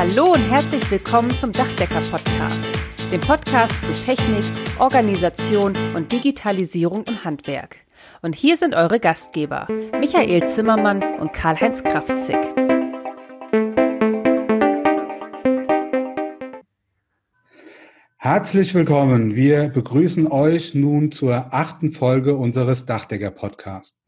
Hallo und herzlich willkommen zum Dachdecker Podcast, dem Podcast zu Technik, Organisation und Digitalisierung im Handwerk. Und hier sind eure Gastgeber, Michael Zimmermann und Karl-Heinz Kraftzig. Herzlich willkommen. Wir begrüßen euch nun zur achten Folge unseres Dachdecker Podcasts.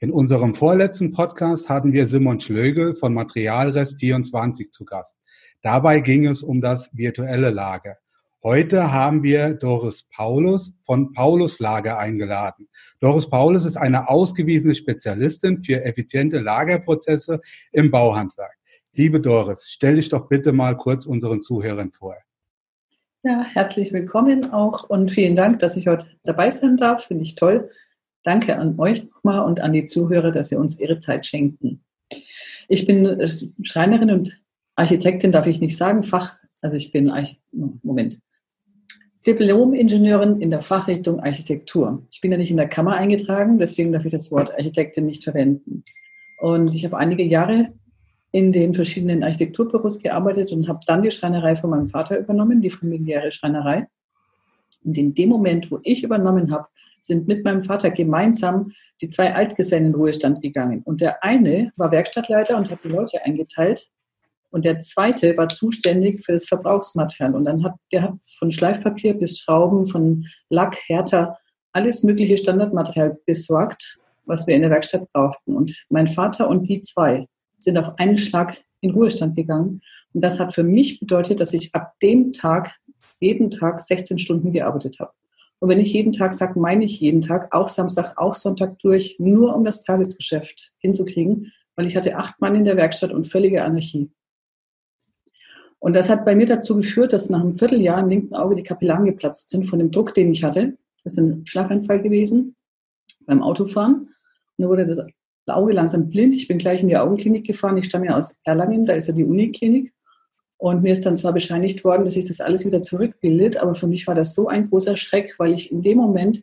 In unserem vorletzten Podcast hatten wir Simon Schlögel von Materialrest 24 zu Gast. Dabei ging es um das virtuelle Lager. Heute haben wir Doris Paulus von Paulus Lager eingeladen. Doris Paulus ist eine ausgewiesene Spezialistin für effiziente Lagerprozesse im Bauhandwerk. Liebe Doris, stell dich doch bitte mal kurz unseren Zuhörern vor. Ja, herzlich willkommen auch und vielen Dank, dass ich heute dabei sein darf. Finde ich toll. Danke an euch nochmal und an die Zuhörer, dass sie uns ihre Zeit schenken. Ich bin Schreinerin und Architektin, darf ich nicht sagen, Fach, also ich bin, Moment, Diplom-Ingenieurin in der Fachrichtung Architektur. Ich bin ja nicht in der Kammer eingetragen, deswegen darf ich das Wort Architektin nicht verwenden. Und ich habe einige Jahre in den verschiedenen Architekturbüros gearbeitet und habe dann die Schreinerei von meinem Vater übernommen, die familiäre Schreinerei. Und in dem Moment, wo ich übernommen habe, sind mit meinem Vater gemeinsam die zwei Altgesellen in Ruhestand gegangen. Und der eine war Werkstattleiter und hat die Leute eingeteilt. Und der zweite war zuständig für das Verbrauchsmaterial. Und dann hat der hat von Schleifpapier bis Schrauben, von Lack, Härter, alles mögliche Standardmaterial besorgt, was wir in der Werkstatt brauchten. Und mein Vater und die zwei sind auf einen Schlag in Ruhestand gegangen. Und das hat für mich bedeutet, dass ich ab dem Tag jeden Tag 16 Stunden gearbeitet habe. Und wenn ich jeden Tag sage, meine ich jeden Tag, auch Samstag, auch Sonntag durch, nur um das Tagesgeschäft hinzukriegen, weil ich hatte acht Mann in der Werkstatt und völlige Anarchie. Und das hat bei mir dazu geführt, dass nach einem Vierteljahr im linken Auge die Kapillaren geplatzt sind von dem Druck, den ich hatte. Das ist ein Schlaganfall gewesen beim Autofahren. Und da wurde das Auge langsam blind. Ich bin gleich in die Augenklinik gefahren. Ich stamme ja aus Erlangen, da ist ja die Uniklinik. Und mir ist dann zwar bescheinigt worden, dass sich das alles wieder zurückbildet, aber für mich war das so ein großer Schreck, weil ich in dem Moment,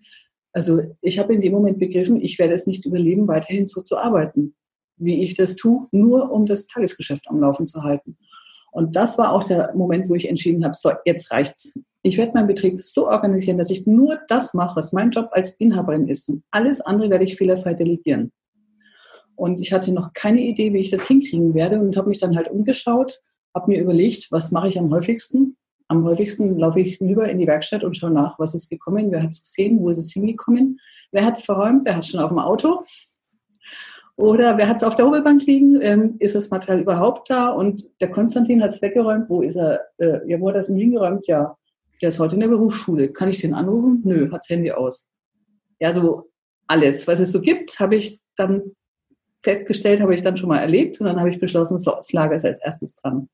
also ich habe in dem Moment begriffen, ich werde es nicht überleben, weiterhin so zu arbeiten, wie ich das tue, nur um das Tagesgeschäft am Laufen zu halten. Und das war auch der Moment, wo ich entschieden habe, so, jetzt reicht's. Ich werde meinen Betrieb so organisieren, dass ich nur das mache, was mein Job als Inhaberin ist. Und alles andere werde ich fehlerfrei delegieren. Und ich hatte noch keine Idee, wie ich das hinkriegen werde und habe mich dann halt umgeschaut, habe mir überlegt, was mache ich am häufigsten. Am häufigsten laufe ich rüber in die Werkstatt und schaue nach, was ist gekommen, wer hat es gesehen, wo ist es hingekommen, wer hat es verräumt, wer hat es schon auf dem Auto oder wer hat es auf der Hobelbank liegen, ähm, ist das Material überhaupt da? Und der Konstantin hat es weggeräumt, wo ist er, äh, ja, wo hat er es hingeräumt, ja, der ist heute in der Berufsschule, kann ich den anrufen? Nö, hat das Handy aus. Ja, so alles, was es so gibt, habe ich dann festgestellt, habe ich dann schon mal erlebt. Und dann habe ich beschlossen, so, das Lager ist als erstes dran.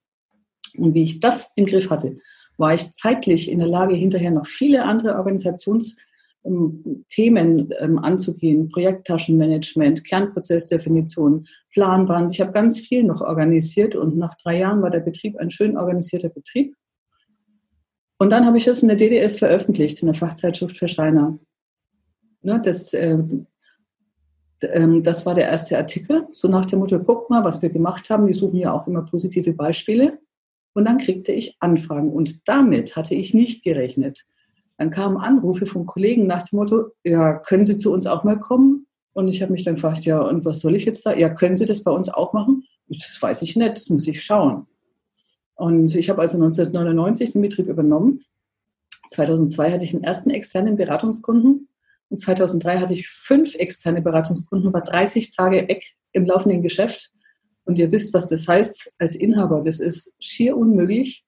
Und wie ich das im Griff hatte, war ich zeitlich in der Lage, hinterher noch viele andere Organisationsthemen ähm, anzugehen. Projekttaschenmanagement, Kernprozessdefinition, Planwand. Ich habe ganz viel noch organisiert und nach drei Jahren war der Betrieb ein schön organisierter Betrieb. Und dann habe ich das in der DDS veröffentlicht, in der Fachzeitschrift für Schreiner. Ne, das, äh, ähm, das war der erste Artikel, so nach dem Motto, guck mal, was wir gemacht haben. Wir suchen ja auch immer positive Beispiele. Und dann kriegte ich Anfragen und damit hatte ich nicht gerechnet. Dann kamen Anrufe von Kollegen nach dem Motto, ja, können Sie zu uns auch mal kommen? Und ich habe mich dann gefragt, ja, und was soll ich jetzt da? Ja, können Sie das bei uns auch machen? Das weiß ich nicht, das muss ich schauen. Und ich habe also 1999 den Betrieb übernommen. 2002 hatte ich den ersten externen Beratungskunden und 2003 hatte ich fünf externe Beratungskunden, war 30 Tage weg im laufenden Geschäft und ihr wisst, was das heißt als Inhaber. Das ist schier unmöglich.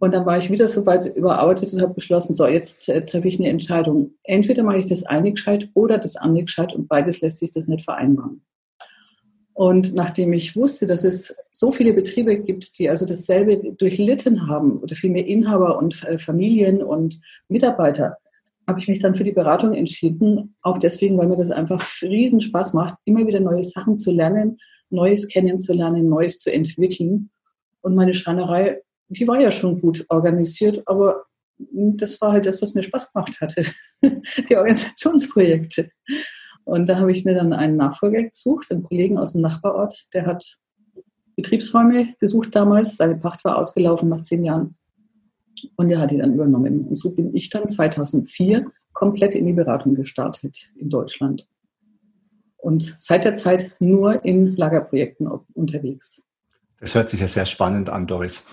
Und dann war ich wieder so weit überarbeitet und habe beschlossen, so, jetzt äh, treffe ich eine Entscheidung. Entweder mache ich das eine gescheit oder das andere gescheit und beides lässt sich das nicht vereinbaren. Und nachdem ich wusste, dass es so viele Betriebe gibt, die also dasselbe durchlitten haben, oder vielmehr Inhaber und äh, Familien und Mitarbeiter, habe ich mich dann für die Beratung entschieden. Auch deswegen, weil mir das einfach riesen Spaß macht, immer wieder neue Sachen zu lernen, Neues kennenzulernen, Neues zu entwickeln. Und meine Schreinerei, die war ja schon gut organisiert, aber das war halt das, was mir Spaß gemacht hatte, die Organisationsprojekte. Und da habe ich mir dann einen Nachfolger gesucht, einen Kollegen aus dem Nachbarort, der hat Betriebsräume gesucht damals. Seine Pacht war ausgelaufen nach zehn Jahren. Und er hat die dann übernommen. Und so bin ich dann 2004 komplett in die Beratung gestartet in Deutschland. Und seit der Zeit nur in Lagerprojekten unterwegs. Das hört sich ja sehr spannend an, Doris.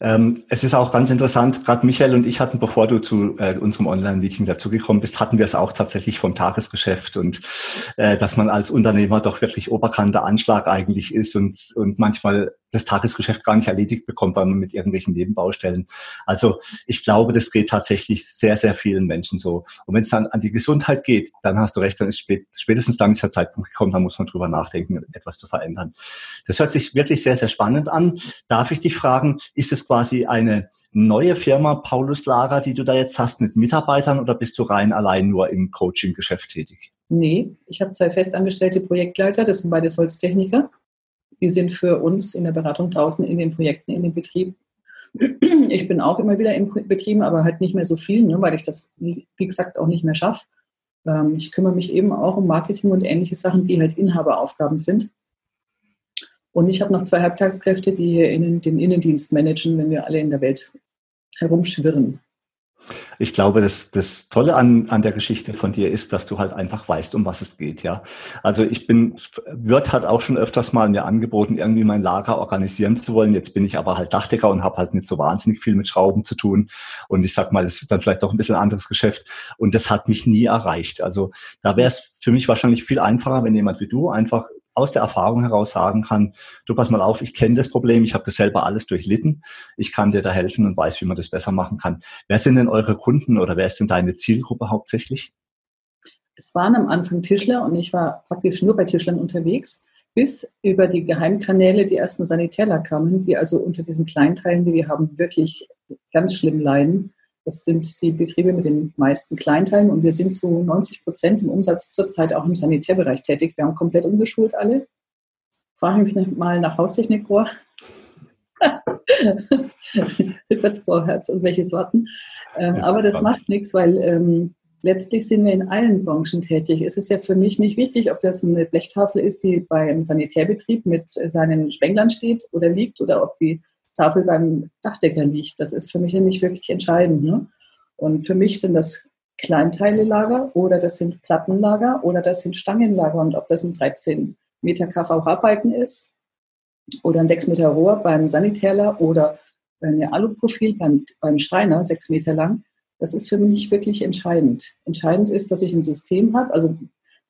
Ähm, es ist auch ganz interessant, gerade Michael und ich hatten, bevor du zu äh, unserem Online-Meeting dazugekommen bist, hatten wir es auch tatsächlich vom Tagesgeschäft und äh, dass man als Unternehmer doch wirklich oberkannter Anschlag eigentlich ist und, und manchmal das Tagesgeschäft gar nicht erledigt bekommt, weil man mit irgendwelchen Nebenbaustellen. Also ich glaube, das geht tatsächlich sehr, sehr vielen Menschen so. Und wenn es dann an die Gesundheit geht, dann hast du recht, dann ist spät, spätestens dann ist Zeitpunkt gekommen, da muss man drüber nachdenken, etwas zu verändern. Das hört sich wirklich sehr, sehr spannend an. Darf ich dich fragen, ist es quasi eine neue Firma, Paulus Lager, die du da jetzt hast mit Mitarbeitern oder bist du rein allein nur im Coaching-Geschäft tätig? Nee, ich habe zwei festangestellte Projektleiter, das sind beides Holztechniker. Die sind für uns in der Beratung draußen in den Projekten, in den Betrieb. Ich bin auch immer wieder im Betrieb, aber halt nicht mehr so viel, ne, weil ich das, wie gesagt, auch nicht mehr schaffe. Ähm, ich kümmere mich eben auch um Marketing und ähnliche Sachen, die halt Inhaberaufgaben sind. Und ich habe noch zwei Halbtagskräfte, die hier in den Innendienst managen, wenn wir alle in der Welt herumschwirren. Ich glaube, das, das Tolle an, an der Geschichte von dir ist, dass du halt einfach weißt, um was es geht, ja. Also ich bin, wird halt auch schon öfters mal mir angeboten, irgendwie mein Lager organisieren zu wollen. Jetzt bin ich aber halt Dachdecker und habe halt nicht so wahnsinnig viel mit Schrauben zu tun. Und ich sag mal, das ist dann vielleicht doch ein bisschen anderes Geschäft. Und das hat mich nie erreicht. Also da wäre es für mich wahrscheinlich viel einfacher, wenn jemand wie du einfach aus der Erfahrung heraus sagen kann, du pass mal auf, ich kenne das Problem, ich habe das selber alles durchlitten, ich kann dir da helfen und weiß, wie man das besser machen kann. Wer sind denn eure Kunden oder wer ist denn deine Zielgruppe hauptsächlich? Es waren am Anfang Tischler und ich war praktisch nur bei Tischlern unterwegs, bis über die Geheimkanäle die ersten Sanitärler kamen, die also unter diesen Kleinteilen, die wir haben, wirklich ganz schlimm leiden. Das sind die Betriebe mit den meisten Kleinteilen und wir sind zu 90 Prozent im Umsatz zurzeit auch im Sanitärbereich tätig. Wir haben komplett umgeschult alle. Frage mich mal nach Haustechnikrohr. Rückwärts, vorwärts und welche Sorten. Ähm, ja, aber das spannend. macht nichts, weil ähm, letztlich sind wir in allen Branchen tätig. Es ist ja für mich nicht wichtig, ob das eine Blechtafel ist, die bei einem Sanitärbetrieb mit seinen Spenglern steht oder liegt, oder ob die Tafel beim Dachdecker liegt. Das ist für mich ja nicht wirklich entscheidend. Ne? Und für mich sind das Kleinteile-Lager oder das sind Plattenlager oder das sind Stangenlager. Und ob das ein 13 Meter KVH-Balken ist oder ein 6 Meter Rohr beim Sanitärler oder ein Aluprofil beim, beim Schreiner, 6 Meter lang, das ist für mich nicht wirklich entscheidend. Entscheidend ist, dass ich ein System habe. Also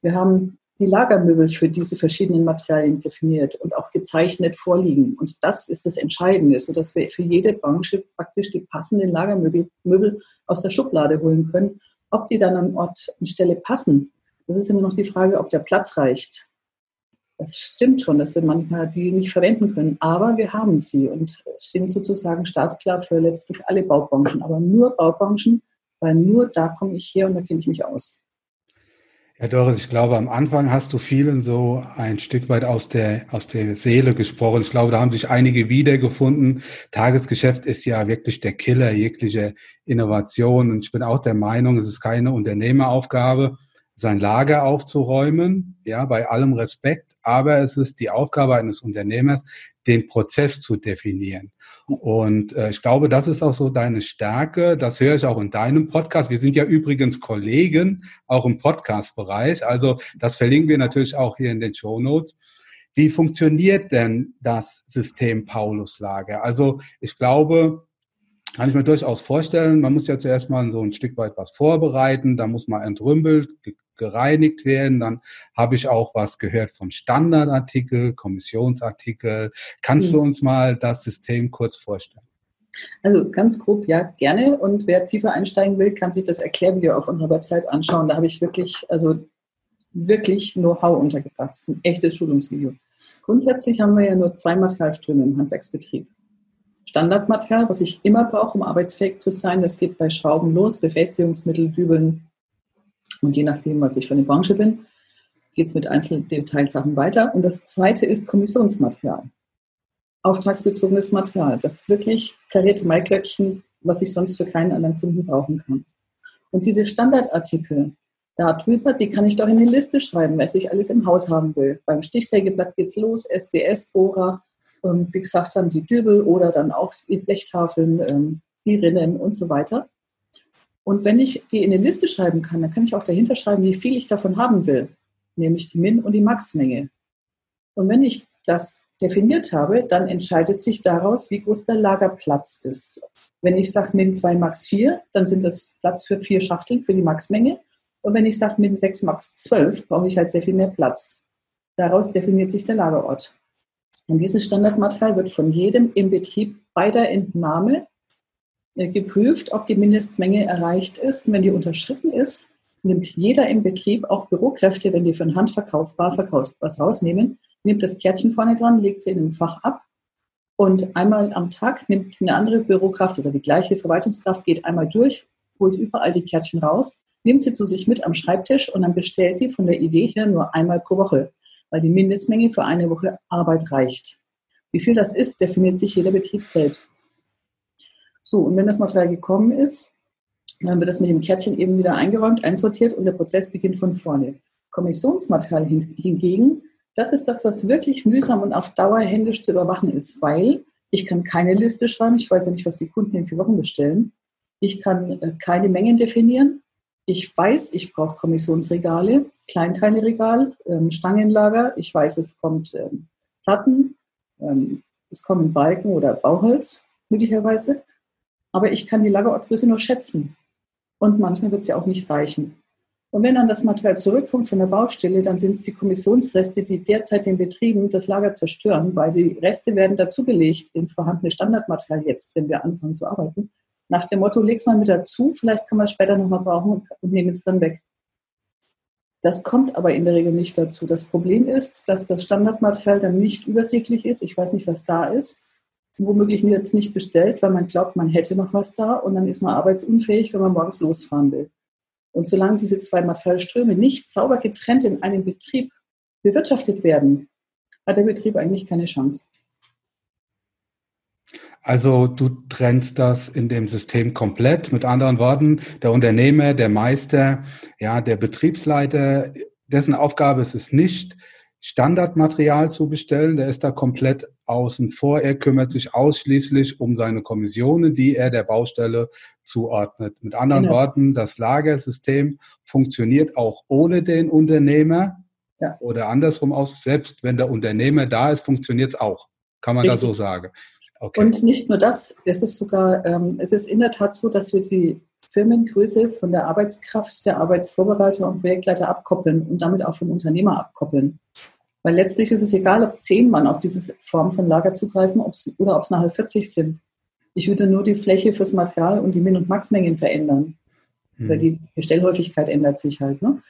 wir haben die Lagermöbel für diese verschiedenen Materialien definiert und auch gezeichnet vorliegen. Und das ist das Entscheidende, sodass wir für jede Branche praktisch die passenden Lagermöbel Möbel aus der Schublade holen können. Ob die dann an Ort und Stelle passen, das ist immer noch die Frage, ob der Platz reicht. Das stimmt schon, dass wir manchmal die nicht verwenden können, aber wir haben sie und sind sozusagen startklar für letztlich alle Baubranchen, aber nur Baubranchen, weil nur da komme ich her und da kenne ich mich aus. Ja, Doris, ich glaube, am Anfang hast du vielen so ein Stück weit aus der, aus der Seele gesprochen. Ich glaube, da haben sich einige wiedergefunden. Tagesgeschäft ist ja wirklich der Killer jeglicher Innovation. Und ich bin auch der Meinung, es ist keine Unternehmeraufgabe, sein Lager aufzuräumen, ja, bei allem Respekt. Aber es ist die Aufgabe eines Unternehmers, den Prozess zu definieren. Und äh, ich glaube, das ist auch so deine Stärke. Das höre ich auch in deinem Podcast. Wir sind ja übrigens Kollegen, auch im Podcast-Bereich. Also das verlinken wir natürlich auch hier in den Show Notes. Wie funktioniert denn das System Paulus-Lager? Also ich glaube, kann ich mir durchaus vorstellen, man muss ja zuerst mal so ein Stück weit was vorbereiten, da muss man entrümpelt, gereinigt werden. Dann habe ich auch was gehört von Standardartikel, Kommissionsartikel. Kannst mhm. du uns mal das System kurz vorstellen? Also ganz grob, ja, gerne. Und wer tiefer einsteigen will, kann sich das Erklärvideo auf unserer Website anschauen. Da habe ich wirklich, also wirklich Know-how untergebracht. Das ist ein echtes Schulungsvideo. Grundsätzlich haben wir ja nur zwei Materialströme im Handwerksbetrieb. Standardmaterial, was ich immer brauche, um arbeitsfähig zu sein, das geht bei Schrauben los, Befestigungsmittel, Dübeln, und je nachdem, was ich für eine Branche bin, geht es mit Einzeldetailsachen weiter. Und das zweite ist Kommissionsmaterial. Auftragsbezogenes Material. Das wirklich karierte Maiklöckchen, was ich sonst für keinen anderen Kunden brauchen kann. Und diese Standardartikel, darüber, die kann ich doch in die Liste schreiben, was ich alles im Haus haben will. Beim Stichsägeblatt geht's los, SDS, Bohrer, ähm, wie gesagt, dann die Dübel oder dann auch die Blechtafeln, ähm, die Rinnen und so weiter. Und wenn ich die in eine Liste schreiben kann, dann kann ich auch dahinter schreiben, wie viel ich davon haben will, nämlich die Min- und die Max-Menge. Und wenn ich das definiert habe, dann entscheidet sich daraus, wie groß der Lagerplatz ist. Wenn ich sage Min 2 Max 4, dann sind das Platz für vier Schachteln für die Max-Menge. Und wenn ich sage Min 6 Max 12, brauche ich halt sehr viel mehr Platz. Daraus definiert sich der Lagerort. Und dieses Standardmaterial wird von jedem im Betrieb bei der Entnahme geprüft, ob die Mindestmenge erreicht ist. Und wenn die unterschritten ist, nimmt jeder im Betrieb, auch Bürokräfte, wenn die für den Handverkauf, Barverkauf was rausnehmen, nimmt das Kärtchen vorne dran, legt sie in einem Fach ab und einmal am Tag nimmt eine andere Bürokraft oder die gleiche Verwaltungskraft, geht einmal durch, holt überall die Kärtchen raus, nimmt sie zu sich mit am Schreibtisch und dann bestellt die von der Idee her nur einmal pro Woche, weil die Mindestmenge für eine Woche Arbeit reicht. Wie viel das ist, definiert sich jeder Betrieb selbst. So, und wenn das Material gekommen ist, dann wird das mit dem Kärtchen eben wieder eingeräumt, einsortiert und der Prozess beginnt von vorne. Kommissionsmaterial hingegen das ist das, was wirklich mühsam und auf Dauer händisch zu überwachen ist, weil ich kann keine Liste schreiben. Ich weiß ja nicht, was die Kunden in vier Wochen bestellen. Ich kann äh, keine Mengen definieren. Ich weiß, ich brauche Kommissionsregale, Kleinteileregal, ähm, Stangenlager. Ich weiß, es kommt ähm, Platten, ähm, es kommen Balken oder Bauholz möglicherweise. Aber ich kann die Lagerortgröße nur schätzen. Und manchmal wird sie auch nicht reichen. Und wenn dann das Material zurückkommt von der Baustelle, dann sind es die Kommissionsreste, die derzeit den Betrieben das Lager zerstören, weil die Reste werden dazugelegt ins vorhandene Standardmaterial jetzt, wenn wir anfangen zu arbeiten. Nach dem Motto, leg's mal mit dazu, vielleicht kann man es später nochmal brauchen und nehmen es dann weg. Das kommt aber in der Regel nicht dazu. Das Problem ist, dass das Standardmaterial dann nicht übersichtlich ist. Ich weiß nicht, was da ist. Womöglich wird es nicht bestellt, weil man glaubt, man hätte noch was da und dann ist man arbeitsunfähig, wenn man morgens losfahren will. Und solange diese zwei Materialströme nicht sauber getrennt in einem Betrieb bewirtschaftet werden, hat der Betrieb eigentlich keine Chance. Also du trennst das in dem System komplett. Mit anderen Worten, der Unternehmer, der Meister, ja, der Betriebsleiter, dessen Aufgabe ist es nicht, Standardmaterial zu bestellen. Der ist da komplett außen vor. Er kümmert sich ausschließlich um seine Kommissionen, die er der Baustelle zuordnet. Mit anderen genau. Worten, das Lagersystem funktioniert auch ohne den Unternehmer ja. oder andersrum aus. Selbst wenn der Unternehmer da ist, funktioniert es auch. Kann man Richtig. da so sagen. Okay. Und nicht nur das, es ist sogar, ähm, es ist in der Tat so, dass wir die Firmengröße von der Arbeitskraft der Arbeitsvorbereiter und Projektleiter abkoppeln und damit auch vom Unternehmer abkoppeln. Weil letztlich ist es egal, ob zehn Mann auf diese Form von Lager zugreifen ob's, oder ob es nachher 40 sind. Ich würde nur die Fläche fürs Material und die Min- und Maxmengen verändern. Mhm. Oder die Bestellhäufigkeit ändert sich halt. Ne?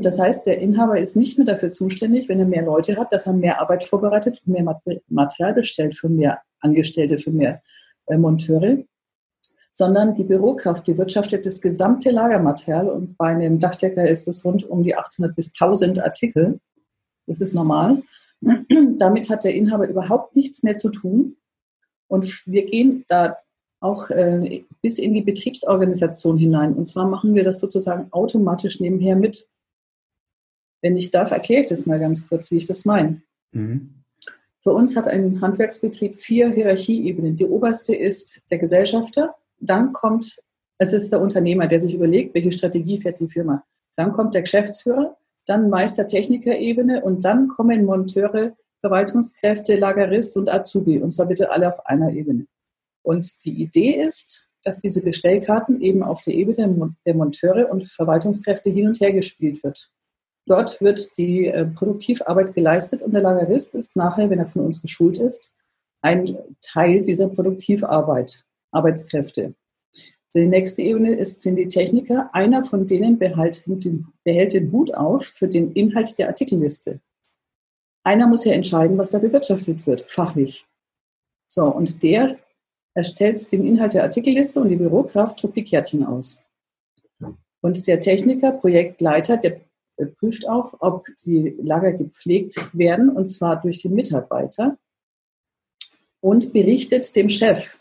Das heißt, der Inhaber ist nicht mehr dafür zuständig, wenn er mehr Leute hat, dass er mehr Arbeit vorbereitet und mehr Material bestellt für mehr Angestellte, für mehr äh, Monteure, sondern die Bürokraft bewirtschaftet das gesamte Lagermaterial und bei einem Dachdecker ist es rund um die 800 bis 1000 Artikel. Das ist normal. Damit hat der Inhaber überhaupt nichts mehr zu tun. Und wir gehen da auch äh, bis in die Betriebsorganisation hinein. Und zwar machen wir das sozusagen automatisch nebenher mit. Wenn ich darf, erkläre ich das mal ganz kurz, wie ich das meine. Mhm. Für uns hat ein Handwerksbetrieb vier Hierarchieebenen. Die oberste ist der Gesellschafter. Dann kommt, es ist der Unternehmer, der sich überlegt, welche Strategie fährt die Firma. Dann kommt der Geschäftsführer dann Meister-Techniker-Ebene und dann kommen Monteure, Verwaltungskräfte, Lagerist und Azubi und zwar bitte alle auf einer Ebene. Und die Idee ist, dass diese Bestellkarten eben auf der Ebene der Monteure und Verwaltungskräfte hin und her gespielt wird. Dort wird die äh, Produktivarbeit geleistet und der Lagerist ist nachher, wenn er von uns geschult ist, ein Teil dieser Produktivarbeit, Arbeitskräfte. Die nächste Ebene ist, sind die Techniker. Einer von denen behält den, behält den Hut auf für den Inhalt der Artikelliste. Einer muss ja entscheiden, was da bewirtschaftet wird, fachlich. So, und der erstellt den Inhalt der Artikelliste und die Bürokraft druckt die Kärtchen aus. Und der Techniker, Projektleiter, der prüft auch, ob die Lager gepflegt werden, und zwar durch den Mitarbeiter, und berichtet dem Chef.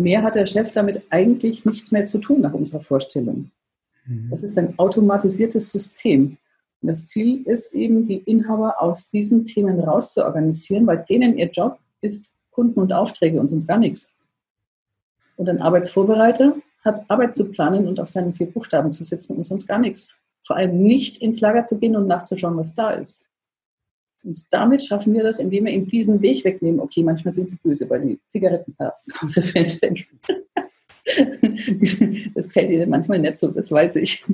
Mehr hat der Chef damit eigentlich nichts mehr zu tun nach unserer Vorstellung. Mhm. Das ist ein automatisiertes System. Und das Ziel ist eben, die Inhaber aus diesen Themen rauszuorganisieren, weil denen ihr Job ist Kunden und Aufträge und sonst gar nichts. Und ein Arbeitsvorbereiter hat Arbeit zu planen und auf seinen vier Buchstaben zu sitzen und sonst gar nichts. Vor allem nicht ins Lager zu gehen und nachzuschauen, was da ist. Und damit schaffen wir das, indem wir ihm diesen Weg wegnehmen. Okay, manchmal sind sie böse, weil die Zigarettenpause fällt weg. das fällt ihnen manchmal nicht so, das weiß ich.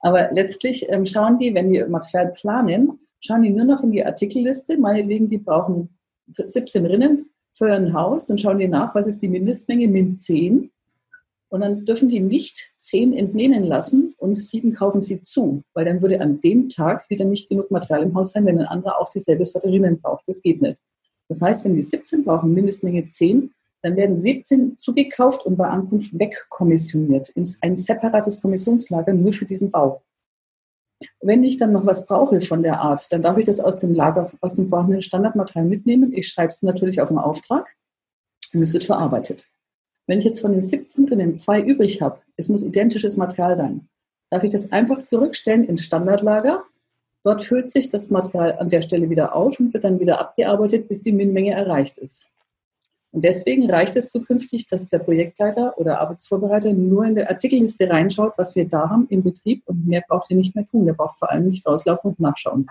Aber letztlich ähm, schauen die, wenn wir Material planen, schauen die nur noch in die Artikelliste. Meinetwegen, die brauchen 17 Rinnen für ein Haus. Dann schauen die nach, was ist die Mindestmenge, Min 10. Und dann dürfen die nicht 10 entnehmen lassen und 7 kaufen sie zu, weil dann würde an dem Tag wieder nicht genug Material im Haus sein, wenn ein anderer auch dieselbe Sorte Rinnen braucht. Das geht nicht. Das heißt, wenn die 17 brauchen, Mindestmenge 10, dann werden 17 zugekauft und bei Ankunft wegkommissioniert ins ein separates Kommissionslager nur für diesen Bau. Wenn ich dann noch was brauche von der Art, dann darf ich das aus dem Lager, aus dem vorhandenen Standardmaterial mitnehmen. Ich schreibe es natürlich auf den Auftrag und es wird verarbeitet. Wenn ich jetzt von den 17 drinnen zwei übrig habe, es muss identisches Material sein, darf ich das einfach zurückstellen ins Standardlager. Dort füllt sich das Material an der Stelle wieder auf und wird dann wieder abgearbeitet, bis die Minmenge erreicht ist. Und deswegen reicht es zukünftig, dass der Projektleiter oder Arbeitsvorbereiter nur in der Artikelliste reinschaut, was wir da haben im Betrieb und mehr braucht er nicht mehr tun. Der braucht vor allem nicht rauslaufen und nachschauen.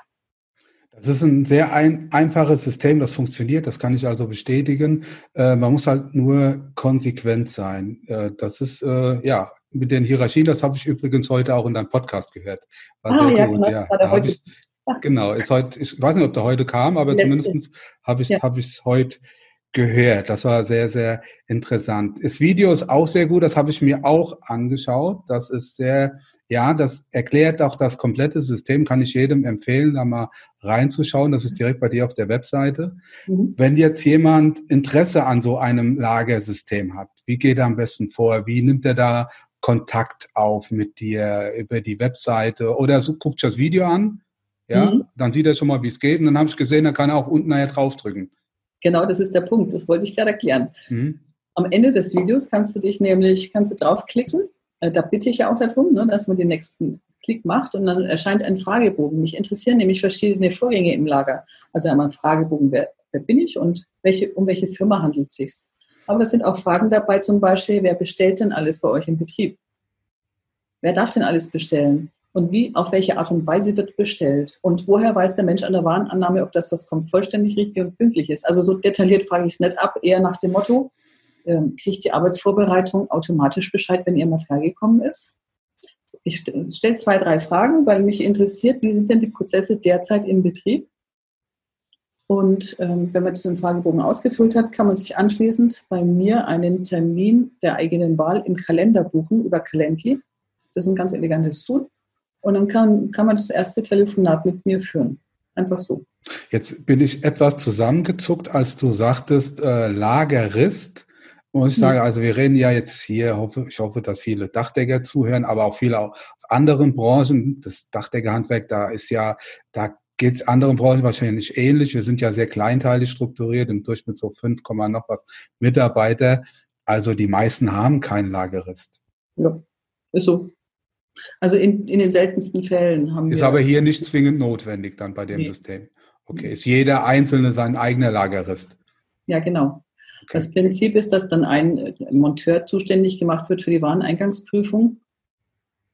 Das ist ein sehr ein, einfaches System, das funktioniert, das kann ich also bestätigen. Äh, man muss halt nur konsequent sein. Äh, das ist, äh, ja, mit den Hierarchien, das habe ich übrigens heute auch in deinem Podcast gehört. War ah, sehr ja, gut, genau, ja. Ich, genau, ist heute, ich weiß nicht, ob der heute kam, aber zumindest habe ich es ja. hab heute gehört. Das war sehr, sehr interessant. Das Video ist auch sehr gut, das habe ich mir auch angeschaut. Das ist sehr, ja, das erklärt auch das komplette System, kann ich jedem empfehlen, da mal reinzuschauen. Das ist direkt bei dir auf der Webseite. Mhm. Wenn jetzt jemand Interesse an so einem Lagersystem hat, wie geht er am besten vor? Wie nimmt er da Kontakt auf mit dir über die Webseite oder so, guckt das Video an? Ja, mhm. dann sieht er schon mal, wie es geht. Und dann habe ich gesehen, dann kann er auch unten nachher draufdrücken. Genau, das ist der Punkt. Das wollte ich gerade erklären. Mhm. Am Ende des Videos kannst du dich nämlich, kannst du draufklicken. Äh, da bitte ich ja auch darum, ne, dass man den nächsten Klick macht und dann erscheint ein Fragebogen. Mich interessieren nämlich verschiedene Vorgänge im Lager. Also einmal ein Fragebogen, wer, wer bin ich und welche, um welche Firma handelt es sich. Aber da sind auch Fragen dabei, zum Beispiel, wer bestellt denn alles bei euch im Betrieb? Wer darf denn alles bestellen? und wie, auf welche Art und Weise wird bestellt und woher weiß der Mensch an der Warenannahme, ob das, was kommt, vollständig richtig und pünktlich ist. Also so detailliert frage ich es nicht ab, eher nach dem Motto, kriegt die Arbeitsvorbereitung automatisch Bescheid, wenn ihr Material gekommen ist? Ich stelle zwei, drei Fragen, weil mich interessiert, wie sind denn die Prozesse derzeit im Betrieb? Und ähm, wenn man diesen Fragebogen ausgefüllt hat, kann man sich anschließend bei mir einen Termin der eigenen Wahl im Kalender buchen über Calendly. Das ist ein ganz elegantes Tool. Und dann kann, kann man das erste Telefonat mit mir führen. Einfach so. Jetzt bin ich etwas zusammengezuckt, als du sagtest, äh, Lagerist. Muss ich sagen, also wir reden ja jetzt hier, hoffe, ich hoffe, dass viele Dachdecker zuhören, aber auch viele aus anderen Branchen. Das Dachdeckerhandwerk, da ist ja, da geht es anderen Branchen wahrscheinlich ähnlich. Wir sind ja sehr kleinteilig strukturiert, im Durchschnitt so 5, noch was Mitarbeiter. Also die meisten haben keinen Lagerist. Ja, ist so. Also in, in den seltensten Fällen haben ist wir. Ist aber hier nicht zwingend notwendig dann bei dem nee. System. Okay, ist jeder Einzelne sein eigener Lagerist? Ja, genau. Okay. Das Prinzip ist, dass dann ein Monteur zuständig gemacht wird für die Wareneingangsprüfung.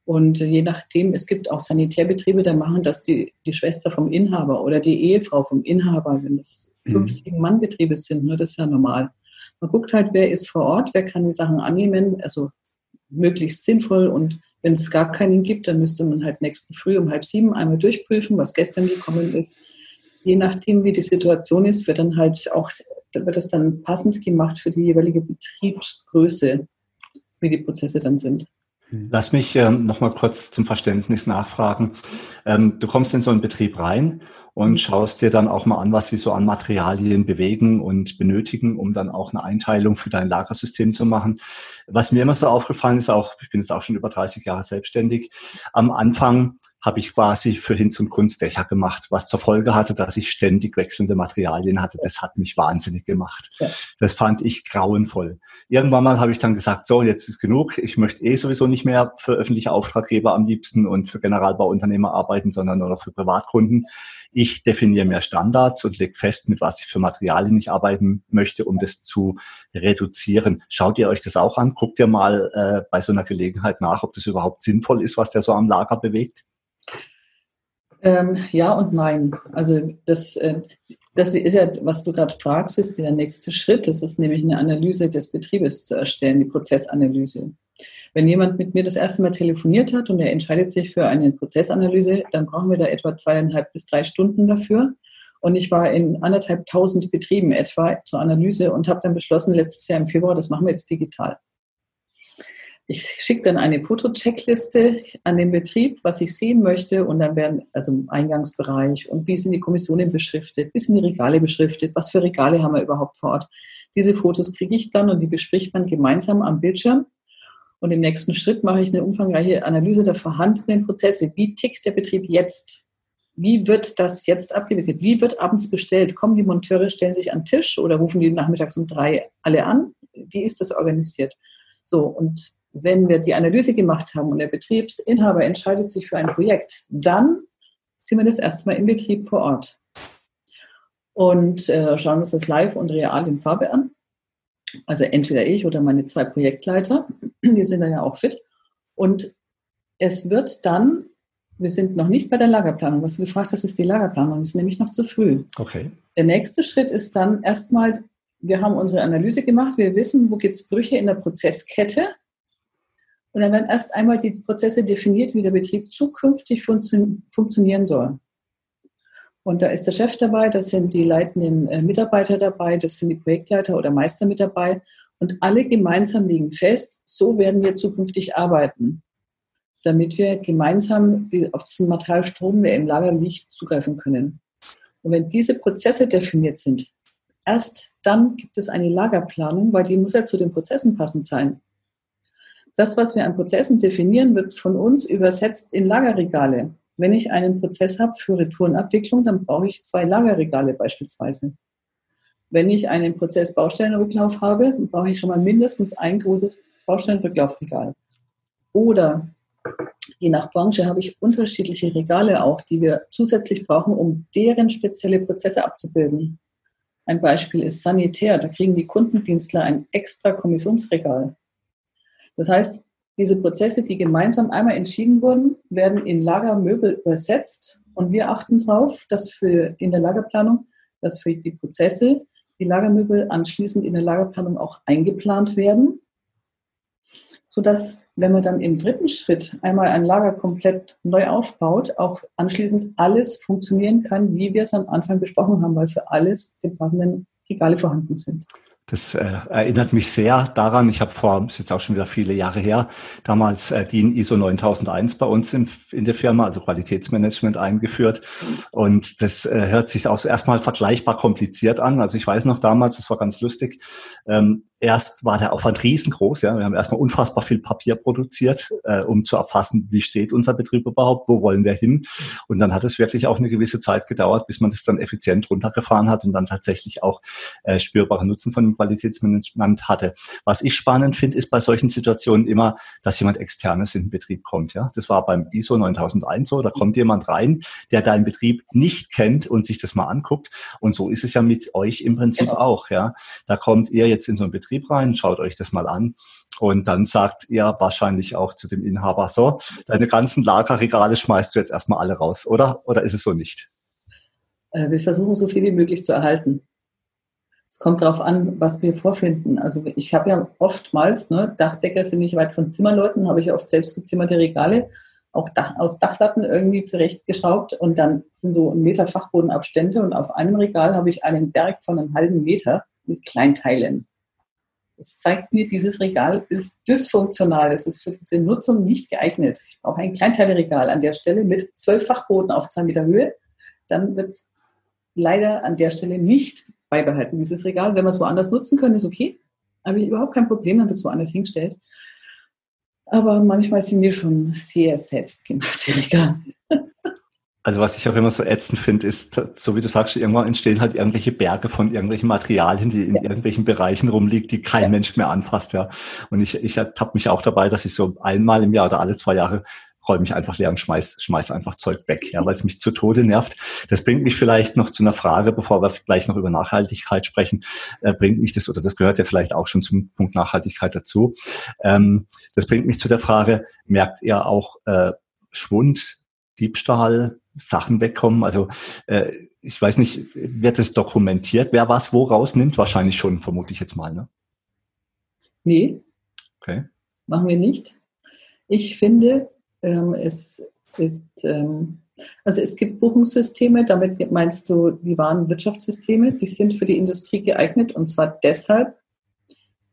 Und je nachdem, es gibt auch Sanitärbetriebe, da machen das die, die Schwester vom Inhaber oder die Ehefrau vom Inhaber, wenn es mhm. fünf, sieben Mann-Betriebe sind, ne, das ist ja normal. Man guckt halt, wer ist vor Ort, wer kann die Sachen annehmen, also möglichst sinnvoll und wenn es gar keinen gibt, dann müsste man halt nächsten Früh um halb sieben einmal durchprüfen, was gestern gekommen ist. Je nachdem, wie die Situation ist, wird dann halt auch, wird das dann passend gemacht für die jeweilige Betriebsgröße, wie die Prozesse dann sind. Lass mich ähm, noch mal kurz zum Verständnis nachfragen. Ähm, du kommst in so einen Betrieb rein und mhm. schaust dir dann auch mal an, was sie so an Materialien bewegen und benötigen, um dann auch eine Einteilung für dein Lagersystem zu machen. Was mir immer so aufgefallen ist, auch ich bin jetzt auch schon über 30 Jahre selbstständig, am Anfang habe ich quasi für Hinz und Kunstdächer gemacht, was zur Folge hatte, dass ich ständig wechselnde Materialien hatte. Das hat mich wahnsinnig gemacht. Ja. Das fand ich grauenvoll. Irgendwann mal habe ich dann gesagt, so, jetzt ist genug. Ich möchte eh sowieso nicht mehr für öffentliche Auftraggeber am liebsten und für Generalbauunternehmer arbeiten, sondern nur noch für Privatkunden. Ich definiere mehr Standards und lege fest, mit was ich für Materialien ich arbeiten möchte, um das zu reduzieren. Schaut ihr euch das auch an? Guckt ihr mal äh, bei so einer Gelegenheit nach, ob das überhaupt sinnvoll ist, was der so am Lager bewegt? Ähm, ja und nein. Also das, äh, das ist ja, was du gerade fragst, ist der nächste Schritt. Das ist nämlich eine Analyse des Betriebes zu erstellen, die Prozessanalyse. Wenn jemand mit mir das erste Mal telefoniert hat und er entscheidet sich für eine Prozessanalyse, dann brauchen wir da etwa zweieinhalb bis drei Stunden dafür. Und ich war in anderthalb tausend Betrieben etwa zur Analyse und habe dann beschlossen, letztes Jahr im Februar, das machen wir jetzt digital. Ich schicke dann eine Fotocheckliste an den Betrieb, was ich sehen möchte, und dann werden, also im Eingangsbereich und wie sind die Kommissionen beschriftet, wie sind die Regale beschriftet, was für Regale haben wir überhaupt vor Ort. Diese Fotos kriege ich dann und die bespricht man gemeinsam am Bildschirm. Und im nächsten Schritt mache ich eine umfangreiche Analyse der vorhandenen Prozesse. Wie tickt der Betrieb jetzt? Wie wird das jetzt abgewickelt? Wie wird abends bestellt? Kommen die Monteure, stellen sich an den Tisch oder rufen die nachmittags um drei alle an? Wie ist das organisiert? So, und wenn wir die Analyse gemacht haben und der Betriebsinhaber entscheidet sich für ein Projekt, dann ziehen wir das erstmal im Betrieb vor Ort und äh, schauen uns das live und real in Farbe an. Also entweder ich oder meine zwei Projektleiter, die sind da ja auch fit. Und es wird dann, wir sind noch nicht bei der Lagerplanung. Was du gefragt hast, ist die Lagerplanung. Das ist nämlich noch zu früh. Okay. Der nächste Schritt ist dann erstmal, wir haben unsere Analyse gemacht, wir wissen, wo gibt es Brüche in der Prozesskette und dann werden erst einmal die Prozesse definiert, wie der Betrieb zukünftig funktio funktionieren soll. Und da ist der Chef dabei, das sind die leitenden äh, Mitarbeiter dabei, das sind die Projektleiter oder Meister mit dabei. Und alle gemeinsam legen fest, so werden wir zukünftig arbeiten, damit wir gemeinsam auf diesen Materialstrom, der im Lager liegt, zugreifen können. Und wenn diese Prozesse definiert sind, erst dann gibt es eine Lagerplanung, weil die muss ja zu den Prozessen passend sein. Das, was wir an Prozessen definieren, wird von uns übersetzt in Lagerregale. Wenn ich einen Prozess habe für Retourenabwicklung, dann brauche ich zwei Lagerregale beispielsweise. Wenn ich einen Prozess Baustellenrücklauf habe, dann brauche ich schon mal mindestens ein großes Baustellenrücklaufregal. Oder je nach Branche habe ich unterschiedliche Regale auch, die wir zusätzlich brauchen, um deren spezielle Prozesse abzubilden. Ein Beispiel ist Sanitär. Da kriegen die Kundendienstler ein extra Kommissionsregal. Das heißt, diese Prozesse, die gemeinsam einmal entschieden wurden, werden in Lagermöbel übersetzt und wir achten darauf, dass für in der Lagerplanung, dass für die Prozesse die Lagermöbel anschließend in der Lagerplanung auch eingeplant werden, sodass, wenn man dann im dritten Schritt einmal ein Lager komplett neu aufbaut, auch anschließend alles funktionieren kann, wie wir es am Anfang besprochen haben, weil für alles die passenden Regale vorhanden sind. Das äh, erinnert mich sehr daran, ich habe vor, ist jetzt auch schon wieder viele Jahre her, damals äh, DIN ISO 9001 bei uns in, in der Firma, also Qualitätsmanagement eingeführt. Und das äh, hört sich auch erstmal vergleichbar kompliziert an. Also ich weiß noch damals, das war ganz lustig, ähm, erst war der Aufwand riesengroß. Ja, wir haben erstmal unfassbar viel Papier produziert, äh, um zu erfassen, wie steht unser Betrieb überhaupt, wo wollen wir hin. Und dann hat es wirklich auch eine gewisse Zeit gedauert, bis man das dann effizient runtergefahren hat und dann tatsächlich auch äh, spürbaren Nutzen von dem Qualitätsmanagement hatte. Was ich spannend finde, ist bei solchen Situationen immer, dass jemand externes in den Betrieb kommt. Ja, das war beim ISO 9001 so. Da kommt jemand rein, der deinen Betrieb nicht kennt und sich das mal anguckt. Und so ist es ja mit euch im Prinzip genau. auch. Ja, da kommt ihr jetzt in so einen Betrieb Betrieb rein, schaut euch das mal an. Und dann sagt ihr wahrscheinlich auch zu dem Inhaber, so, deine ganzen Lagerregale schmeißt du jetzt erstmal alle raus, oder? Oder ist es so nicht? Äh, wir versuchen so viel wie möglich zu erhalten. Es kommt darauf an, was wir vorfinden. Also ich habe ja oftmals, ne, Dachdecker sind nicht weit von Zimmerleuten, habe ich oft selbst gezimmerte Regale, auch Dach, aus Dachlatten irgendwie zurechtgeschraubt und dann sind so ein Meter Fachbodenabstände und auf einem Regal habe ich einen Berg von einem halben Meter mit Kleinteilen. Das zeigt mir, dieses Regal ist dysfunktional. Es ist für diese Nutzung nicht geeignet. Ich brauche ein Kleinteileregal an der Stelle mit zwölf Fachboden auf zwei Meter Höhe. Dann wird es leider an der Stelle nicht beibehalten, dieses Regal. Wenn wir es woanders nutzen können, ist okay. Habe ich überhaupt kein Problem, dann wird es woanders hingestellt. Aber manchmal sind wir schon sehr selbstgemachte Regal. Also was ich auch immer so ätzend finde, ist, so wie du sagst, irgendwann entstehen halt irgendwelche Berge von irgendwelchen Materialien, die in ja. irgendwelchen Bereichen rumliegen, die kein ja. Mensch mehr anfasst, ja. Und ich, ich habe mich auch dabei, dass ich so einmal im Jahr oder alle zwei Jahre räume ich einfach leer und schmeiß, schmeiß einfach Zeug weg, ja, weil es mich zu Tode nervt. Das bringt mich vielleicht noch zu einer Frage, bevor wir gleich noch über Nachhaltigkeit sprechen, äh, bringt mich das, oder das gehört ja vielleicht auch schon zum Punkt Nachhaltigkeit dazu. Ähm, das bringt mich zu der Frage, merkt ihr auch äh, Schwund, Diebstahl, Sachen wegkommen? Also äh, ich weiß nicht, wird es dokumentiert, wer was wo rausnimmt? Wahrscheinlich schon, vermute ich jetzt mal, ne? Nee. Okay. Machen wir nicht. Ich finde, ähm, es ist, ähm, also es gibt Buchungssysteme, damit meinst du die wahren Wirtschaftssysteme, die sind für die Industrie geeignet und zwar deshalb,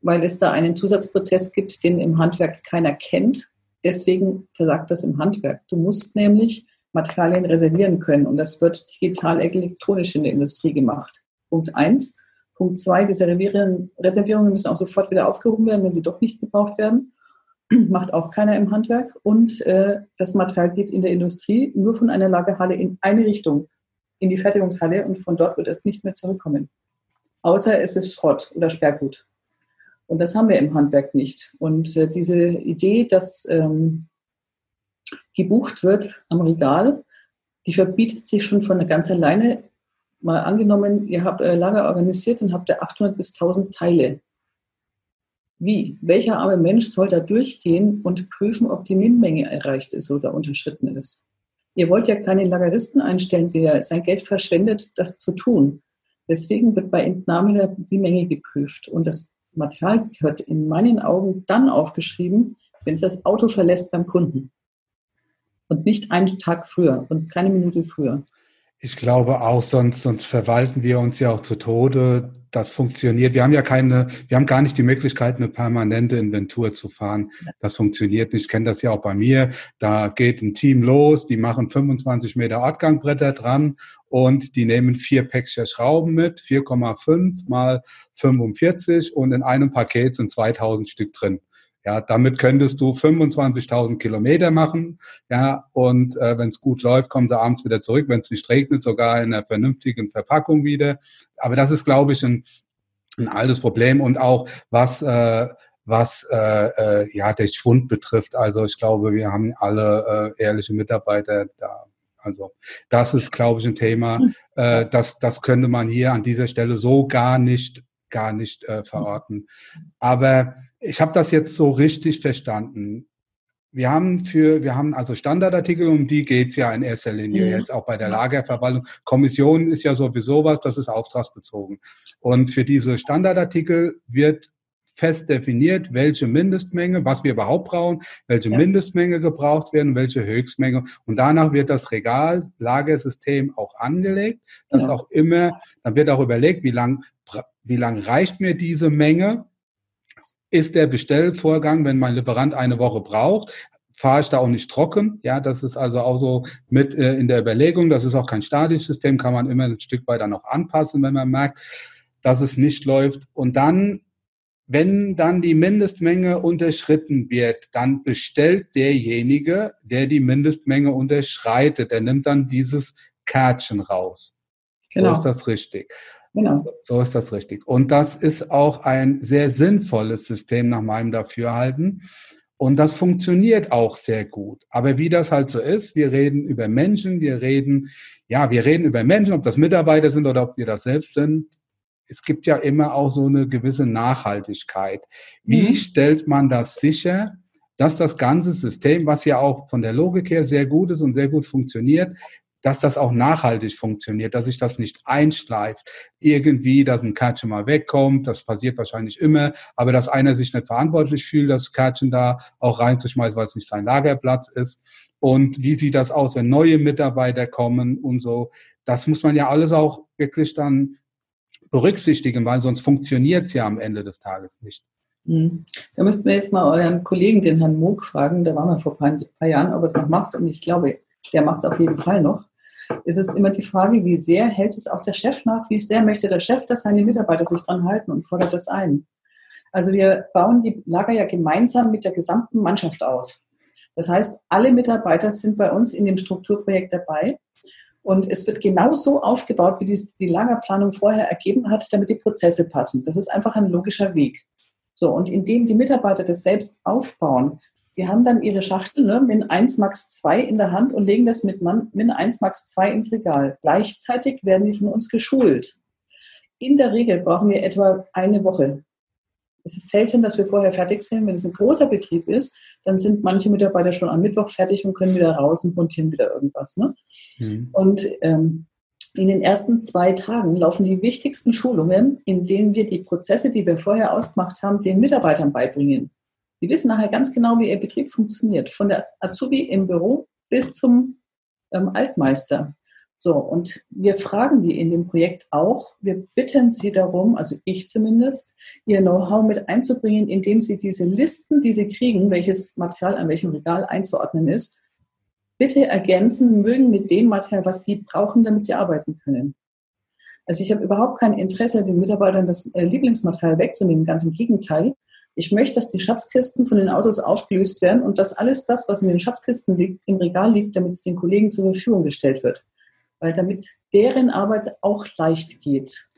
weil es da einen Zusatzprozess gibt, den im Handwerk keiner kennt. Deswegen versagt das im Handwerk. Du musst nämlich Materialien reservieren können und das wird digital elektronisch in der Industrie gemacht. Punkt eins. Punkt zwei, diese Reservierungen müssen auch sofort wieder aufgehoben werden, wenn sie doch nicht gebraucht werden. macht auch keiner im Handwerk. Und äh, das Material geht in der Industrie nur von einer Lagerhalle in eine Richtung, in die Fertigungshalle und von dort wird es nicht mehr zurückkommen. Außer es ist Schrott oder Sperrgut. Und das haben wir im Handwerk nicht. Und äh, diese Idee, dass ähm, gebucht wird am Regal, die verbietet sich schon von ganz alleine. Mal angenommen, ihr habt euer Lager organisiert und habt ihr 800 bis 1000 Teile. Wie? Welcher arme Mensch soll da durchgehen und prüfen, ob die MIN-Menge erreicht ist oder unterschritten ist? Ihr wollt ja keine Lageristen einstellen, der sein Geld verschwendet, das zu tun. Deswegen wird bei Entnahme die Menge geprüft. Und das Material gehört in meinen Augen dann aufgeschrieben, wenn es das Auto verlässt beim Kunden. Und nicht einen Tag früher und keine Minute früher. Ich glaube auch, sonst, sonst verwalten wir uns ja auch zu Tode. Das funktioniert. Wir haben ja keine, wir haben gar nicht die Möglichkeit, eine permanente Inventur zu fahren. Das funktioniert nicht. Ich kenne das ja auch bei mir. Da geht ein Team los, die machen 25 Meter Ortgangbretter dran und die nehmen vier Päckchen Schrauben mit, 4,5 mal 45 und in einem Paket sind 2000 Stück drin. Ja, damit könntest du 25.000 Kilometer machen. Ja, und äh, wenn es gut läuft, kommen sie abends wieder zurück. Wenn es nicht regnet, sogar in einer vernünftigen Verpackung wieder. Aber das ist, glaube ich, ein, ein altes Problem und auch was äh, was äh, äh, ja der Schwund betrifft. Also ich glaube, wir haben alle äh, ehrliche Mitarbeiter da. Also das ist, glaube ich, ein Thema. Äh, das, das könnte man hier an dieser Stelle so gar nicht gar nicht äh, verorten. Aber ich habe das jetzt so richtig verstanden. Wir haben für, wir haben also Standardartikel, um die geht's ja in erster Linie mhm. jetzt auch bei der Lagerverwaltung. Kommission ist ja sowieso was, das ist auftragsbezogen. Und für diese Standardartikel wird fest definiert, welche Mindestmenge, was wir überhaupt brauchen, welche ja. Mindestmenge gebraucht werden, welche Höchstmenge. Und danach wird das Regal, Lagersystem auch angelegt, dass ja. auch immer, dann wird auch überlegt, wie lang, wie lang reicht mir diese Menge? Ist der Bestellvorgang, wenn mein Lieferant eine Woche braucht, fahre ich da auch nicht trocken. Ja, das ist also auch so mit äh, in der Überlegung. Das ist auch kein statisches System, kann man immer ein Stück weiter noch anpassen, wenn man merkt, dass es nicht läuft. Und dann, wenn dann die Mindestmenge unterschritten wird, dann bestellt derjenige, der die Mindestmenge unterschreitet, der nimmt dann dieses Kärtchen raus. Genau. So ist das richtig. Genau. So ist das richtig. Und das ist auch ein sehr sinnvolles System nach meinem Dafürhalten. Und das funktioniert auch sehr gut. Aber wie das halt so ist, wir reden über Menschen, wir reden, ja, wir reden über Menschen, ob das Mitarbeiter sind oder ob wir das selbst sind. Es gibt ja immer auch so eine gewisse Nachhaltigkeit. Wie mhm. stellt man das sicher, dass das ganze System, was ja auch von der Logik her sehr gut ist und sehr gut funktioniert, dass das auch nachhaltig funktioniert, dass sich das nicht einschleift. Irgendwie, dass ein Kärtchen mal wegkommt, das passiert wahrscheinlich immer, aber dass einer sich nicht verantwortlich fühlt, das Kärtchen da auch reinzuschmeißen, weil es nicht sein Lagerplatz ist. Und wie sieht das aus, wenn neue Mitarbeiter kommen und so? Das muss man ja alles auch wirklich dann berücksichtigen, weil sonst funktioniert es ja am Ende des Tages nicht. Hm. Da müssten wir jetzt mal euren Kollegen, den Herrn Moog, fragen. Da waren wir vor ein paar Jahren, ob er es noch macht. Und ich glaube, der macht es auf jeden Fall noch ist es immer die Frage, wie sehr hält es auch der Chef nach, wie sehr möchte der Chef, dass seine Mitarbeiter sich dran halten und fordert das ein. Also wir bauen die Lager ja gemeinsam mit der gesamten Mannschaft aus. Das heißt, alle Mitarbeiter sind bei uns in dem Strukturprojekt dabei. Und es wird genau so aufgebaut, wie die, die Lagerplanung vorher ergeben hat, damit die Prozesse passen. Das ist einfach ein logischer Weg. So, und indem die Mitarbeiter das selbst aufbauen, die haben dann ihre Schachtel ne, Min 1 Max 2 in der Hand und legen das mit Min 1 Max 2 ins Regal. Gleichzeitig werden die von uns geschult. In der Regel brauchen wir etwa eine Woche. Es ist selten, dass wir vorher fertig sind. Wenn es ein großer Betrieb ist, dann sind manche Mitarbeiter schon am Mittwoch fertig und können wieder raus und montieren wieder irgendwas. Ne? Mhm. Und ähm, in den ersten zwei Tagen laufen die wichtigsten Schulungen, in denen wir die Prozesse, die wir vorher ausgemacht haben, den Mitarbeitern beibringen. Die wissen nachher ganz genau, wie ihr Betrieb funktioniert. Von der Azubi im Büro bis zum ähm, Altmeister. So, und wir fragen die in dem Projekt auch, wir bitten sie darum, also ich zumindest, ihr Know-how mit einzubringen, indem sie diese Listen, die sie kriegen, welches Material an welchem Regal einzuordnen ist, bitte ergänzen mögen mit dem Material, was sie brauchen, damit sie arbeiten können. Also ich habe überhaupt kein Interesse, den Mitarbeitern das äh, Lieblingsmaterial wegzunehmen, ganz im Gegenteil. Ich möchte, dass die Schatzkisten von den Autos aufgelöst werden und dass alles das, was in den Schatzkisten liegt, im Regal liegt, damit es den Kollegen zur Verfügung gestellt wird weil damit deren Arbeit auch leicht geht.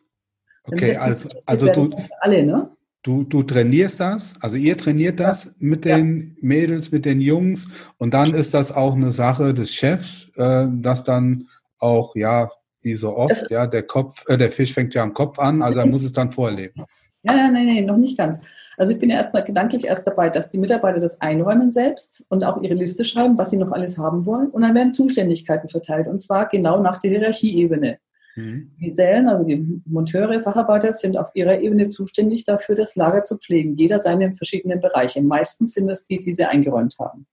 Okay, also, also du, alle, ne? du, du trainierst das, also ihr trainiert das ja. mit den ja. Mädels, mit den Jungs und dann ist das auch eine Sache des Chefs, äh, dass dann auch, ja, wie so oft, ja, der Kopf, äh, der Fisch fängt ja am Kopf an, also er muss es dann vorleben. Ja, nein, nein, nein, noch nicht ganz. Also ich bin erst mal gedanklich erst dabei, dass die Mitarbeiter das einräumen selbst und auch ihre Liste schreiben, was sie noch alles haben wollen. Und dann werden Zuständigkeiten verteilt. Und zwar genau nach der Hierarchieebene. Mhm. Die Sälen, also die Monteure, Facharbeiter, sind auf ihrer Ebene zuständig dafür, das Lager zu pflegen. Jeder seine verschiedenen Bereiche. Meistens sind das die, die sie eingeräumt haben.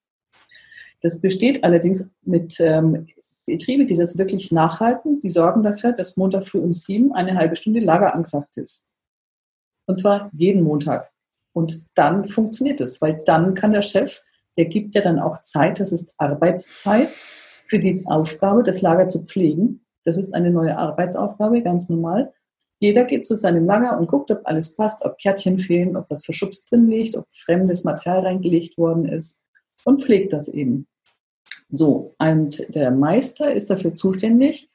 Das besteht allerdings mit ähm, Betriebe, die das wirklich nachhalten, die sorgen dafür, dass Montag früh um sieben eine halbe Stunde Lager angesagt ist. Und zwar jeden Montag. Und dann funktioniert es, weil dann kann der Chef, der gibt ja dann auch Zeit, das ist Arbeitszeit für die Aufgabe, das Lager zu pflegen. Das ist eine neue Arbeitsaufgabe, ganz normal. Jeder geht zu seinem Lager und guckt, ob alles passt, ob Kärtchen fehlen, ob was verschubst drin liegt, ob fremdes Material reingelegt worden ist und pflegt das eben. So, und der Meister ist dafür zuständig,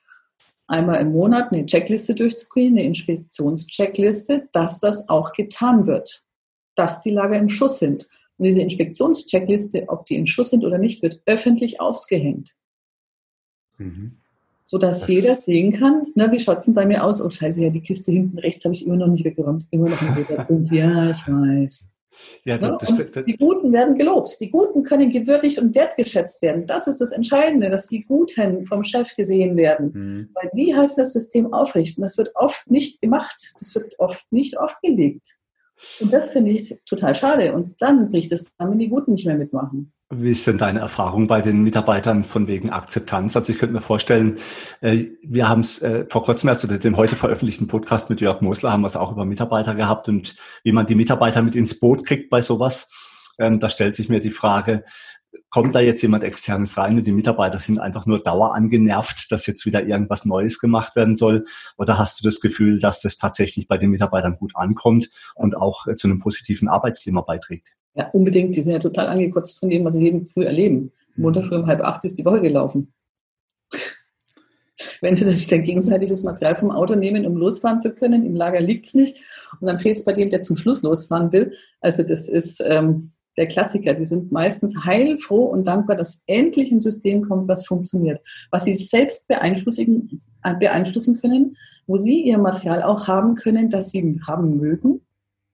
einmal im Monat eine Checkliste durchzugehen, eine Inspektionscheckliste, dass das auch getan wird dass die Lager im Schuss sind. Und diese Inspektionscheckliste, ob die in Schuss sind oder nicht, wird öffentlich aufgehängt. Mhm. Sodass das jeder sehen kann, na, wie schaut es denn bei mir aus? Oh scheiße, ja, die Kiste hinten rechts habe ich immer noch nicht weggeräumt. Immer noch roter Punkt. Ja, ich weiß. Ja, das, das, die Guten werden gelobt. Die Guten können gewürdigt und wertgeschätzt werden. Das ist das Entscheidende, dass die Guten vom Chef gesehen werden. Mhm. Weil die halten das System aufrecht. Und das wird oft nicht gemacht. Das wird oft nicht aufgelegt. Und das finde ich total schade. Und dann bricht es dann, wenn die Guten nicht mehr mitmachen. Wie ist denn deine Erfahrung bei den Mitarbeitern von wegen Akzeptanz? Also ich könnte mir vorstellen, äh, wir haben es äh, vor kurzem erst oder den heute veröffentlichten Podcast mit Jörg Mosler haben wir es auch über Mitarbeiter gehabt und wie man die Mitarbeiter mit ins Boot kriegt bei sowas. Ähm, da stellt sich mir die Frage, kommt da jetzt jemand externes rein und die Mitarbeiter sind einfach nur dauer angenervt, dass jetzt wieder irgendwas Neues gemacht werden soll? Oder hast du das Gefühl, dass das tatsächlich bei den Mitarbeitern gut ankommt und auch äh, zu einem positiven Arbeitsklima beiträgt? Ja, unbedingt. Die sind ja total angekotzt von dem, was sie jeden früh erleben. Montag früh um halb acht ist die Woche gelaufen. Wenn sie sich dann gegenseitig das Material vom Auto nehmen, um losfahren zu können, im Lager liegt es nicht. Und dann fehlt es bei dem, der zum Schluss losfahren will. Also das ist, ähm, der Klassiker. Die sind meistens heilfroh und dankbar, dass endlich ein System kommt, was funktioniert, was sie selbst beeinflussen, äh, beeinflussen können, wo sie ihr Material auch haben können, das sie haben mögen.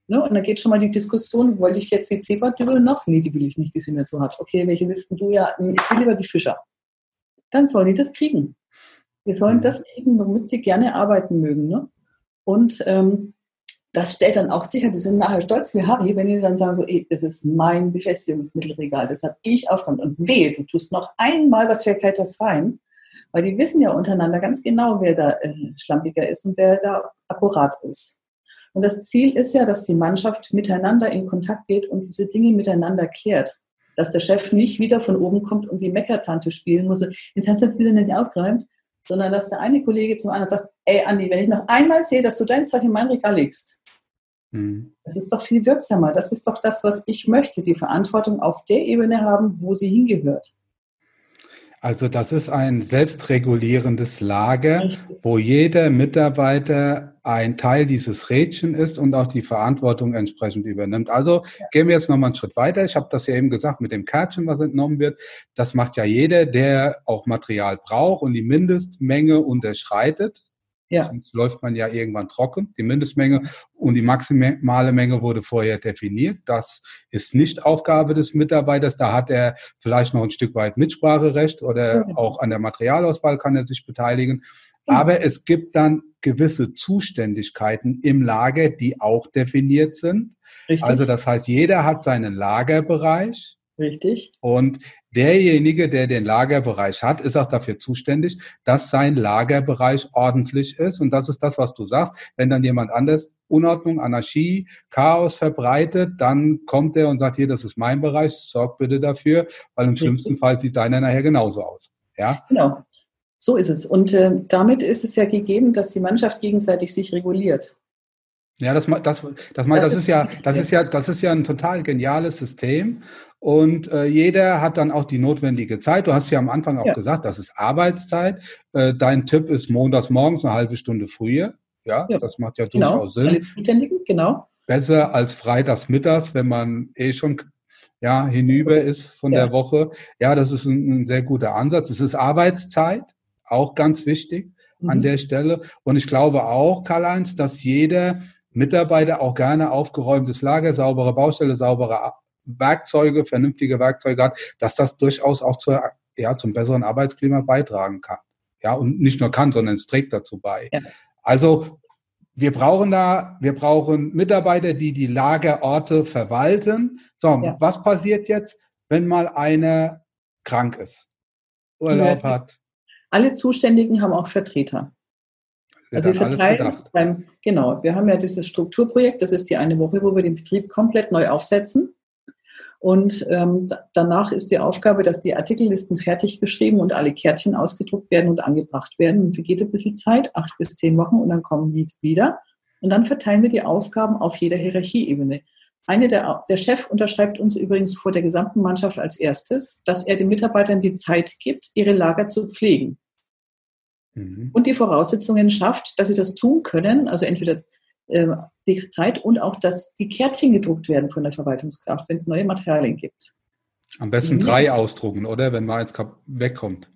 Ne? Und da geht schon mal die Diskussion, wollte ich jetzt die Zebra-Dübel noch? Nee, die will ich nicht, die sind mir zu hart. Okay, welche Listen du? Ja, ich will lieber die Fischer. Dann sollen die das kriegen. Wir sollen mhm. das kriegen, womit sie gerne arbeiten mögen. Ne? Und ähm, das stellt dann auch sicher, die sind nachher stolz wie Harry, wenn die dann sagen so, ey, das ist mein Befestigungsmittelregal, das habe ich aufgeräumt. Und weh, du tust noch einmal was Verkehrtes rein, weil die wissen ja untereinander ganz genau, wer da äh, schlampiger ist und wer da akkurat ist. Und das Ziel ist ja, dass die Mannschaft miteinander in Kontakt geht und diese Dinge miteinander klärt. Dass der Chef nicht wieder von oben kommt und die Meckertante spielen muss, jetzt hast du jetzt wieder nicht aufgeräumt, sondern dass der eine Kollege zum anderen sagt, ey Andi, wenn ich noch einmal sehe, dass du dein Zeug in mein Regal legst, Mhm. Das ist doch viel wirksamer. Das ist doch das, was ich möchte, die Verantwortung auf der Ebene haben, wo sie hingehört. Also das ist ein selbstregulierendes Lager, wo jeder Mitarbeiter ein Teil dieses Rädchen ist und auch die Verantwortung entsprechend übernimmt. Also gehen wir jetzt nochmal einen Schritt weiter. Ich habe das ja eben gesagt mit dem Kärtchen, was entnommen wird. Das macht ja jeder, der auch Material braucht und die Mindestmenge unterschreitet. Ja. Sonst läuft man ja irgendwann trocken. Die Mindestmenge und die maximale Menge wurde vorher definiert. Das ist nicht Aufgabe des Mitarbeiters. Da hat er vielleicht noch ein Stück weit Mitspracherecht oder auch an der Materialauswahl kann er sich beteiligen. Aber es gibt dann gewisse Zuständigkeiten im Lager, die auch definiert sind. Richtig. Also das heißt, jeder hat seinen Lagerbereich. Richtig. Und derjenige, der den Lagerbereich hat, ist auch dafür zuständig, dass sein Lagerbereich ordentlich ist. Und das ist das, was du sagst. Wenn dann jemand anders Unordnung, Anarchie, Chaos verbreitet, dann kommt er und sagt, hier, das ist mein Bereich, sorg bitte dafür, weil im schlimmsten Fall sieht deiner nachher genauso aus. Ja? Genau. So ist es. Und äh, damit ist es ja gegeben, dass die Mannschaft gegenseitig sich reguliert. Ja, das, das, das, das, das ist ja, das ist ja, das ist ja ein total geniales System. Und äh, jeder hat dann auch die notwendige Zeit. Du hast ja am Anfang auch ja. gesagt, das ist Arbeitszeit. Äh, dein Tipp ist montags morgens eine halbe Stunde früher. Ja, ja. das macht ja genau. durchaus Sinn. Genau. Besser als freitags mittags, wenn man eh schon ja, hinüber ist von ja. der Woche. Ja, das ist ein, ein, sehr guter Ansatz. Es ist Arbeitszeit, auch ganz wichtig mhm. an der Stelle. Und ich glaube auch, Karl-Heinz, dass jeder Mitarbeiter auch gerne aufgeräumtes Lager, saubere Baustelle, saubere Werkzeuge, vernünftige Werkzeuge hat, dass das durchaus auch zur, ja, zum besseren Arbeitsklima beitragen kann. Ja, und nicht nur kann, sondern es trägt dazu bei. Ja. Also wir brauchen da, wir brauchen Mitarbeiter, die die Lagerorte verwalten. So, ja. was passiert jetzt, wenn mal einer krank ist, Urlaub ja. hat? Alle Zuständigen haben auch Vertreter. Also wir verteilen beim, genau, wir haben ja dieses Strukturprojekt, das ist die eine Woche, wo wir den Betrieb komplett neu aufsetzen. Und ähm, danach ist die Aufgabe, dass die Artikellisten fertig geschrieben und alle Kärtchen ausgedruckt werden und angebracht werden. Und vergeht ein bisschen Zeit, acht bis zehn Wochen, und dann kommen die wieder. Und dann verteilen wir die Aufgaben auf jeder Hierarchieebene. Eine der, der Chef unterschreibt uns übrigens vor der gesamten Mannschaft als erstes, dass er den Mitarbeitern die Zeit gibt, ihre Lager zu pflegen. Mhm. Und die Voraussetzungen schafft, dass sie das tun können, also entweder äh, die Zeit und auch, dass die Kärtchen gedruckt werden von der Verwaltungskraft, wenn es neue Materialien gibt. Am besten mhm. drei ausdrucken, oder? Wenn mal eins wegkommt.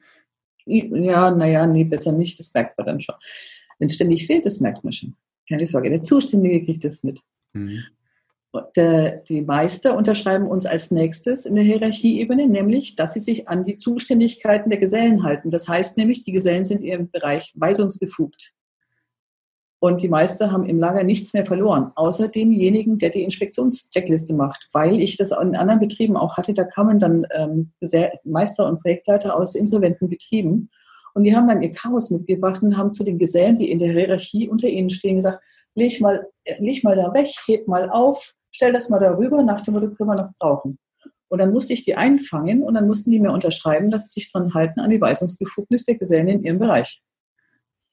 Ja, naja, nee, besser nicht, das merkt man dann schon. Wenn es ständig fehlt, das merkt man schon. Keine Sorge, der Zuständige kriegt das mit. Mhm. Der, die Meister unterschreiben uns als nächstes in der Hierarchieebene, nämlich, dass sie sich an die Zuständigkeiten der Gesellen halten. Das heißt nämlich, die Gesellen sind in ihrem Bereich weisungsbefugt. Und die Meister haben im Lager nichts mehr verloren, außer denjenigen, der die Inspektionscheckliste macht. Weil ich das in anderen Betrieben auch hatte, da kamen dann ähm, Meister und Projektleiter aus insolventen Betrieben und die haben dann ihr Chaos mitgebracht und haben zu den Gesellen, die in der Hierarchie unter ihnen stehen, gesagt, leg mal, leg mal da weg, heb mal auf, stell das mal darüber, nach dem Motto können wir noch brauchen. Und dann musste ich die einfangen und dann mussten die mir unterschreiben, dass sie sich dran halten an die Weisungsbefugnis der Gesellen in ihrem Bereich.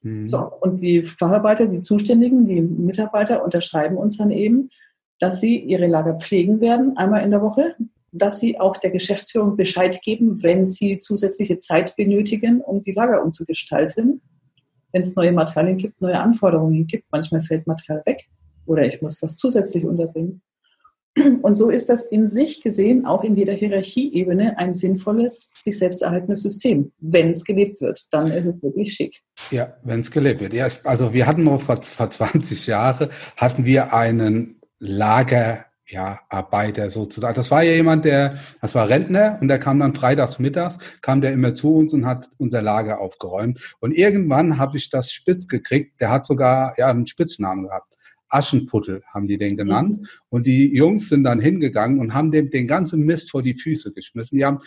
Mhm. So, und die Facharbeiter, die Zuständigen, die Mitarbeiter unterschreiben uns dann eben, dass sie ihre Lager pflegen werden, einmal in der Woche, dass sie auch der Geschäftsführung Bescheid geben, wenn sie zusätzliche Zeit benötigen, um die Lager umzugestalten. Wenn es neue Materialien gibt, neue Anforderungen gibt, manchmal fällt Material weg oder ich muss was zusätzlich unterbringen. Und so ist das in sich gesehen auch in jeder Hierarchieebene ein sinnvolles, sich selbst erhaltenes System. Wenn es gelebt wird, dann ist es wirklich schick. Ja, wenn es gelebt wird. Ja, also wir hatten noch vor, vor 20 Jahren hatten wir einen Lager ja, Arbeiter sozusagen. Das war ja jemand, der, das war Rentner und der kam dann freitags mittags, kam der immer zu uns und hat unser Lager aufgeräumt. Und irgendwann habe ich das spitz gekriegt. Der hat sogar ja einen Spitznamen gehabt. Aschenputtel haben die den genannt. Mhm. Und die Jungs sind dann hingegangen und haben dem den ganzen Mist vor die Füße geschmissen. Die haben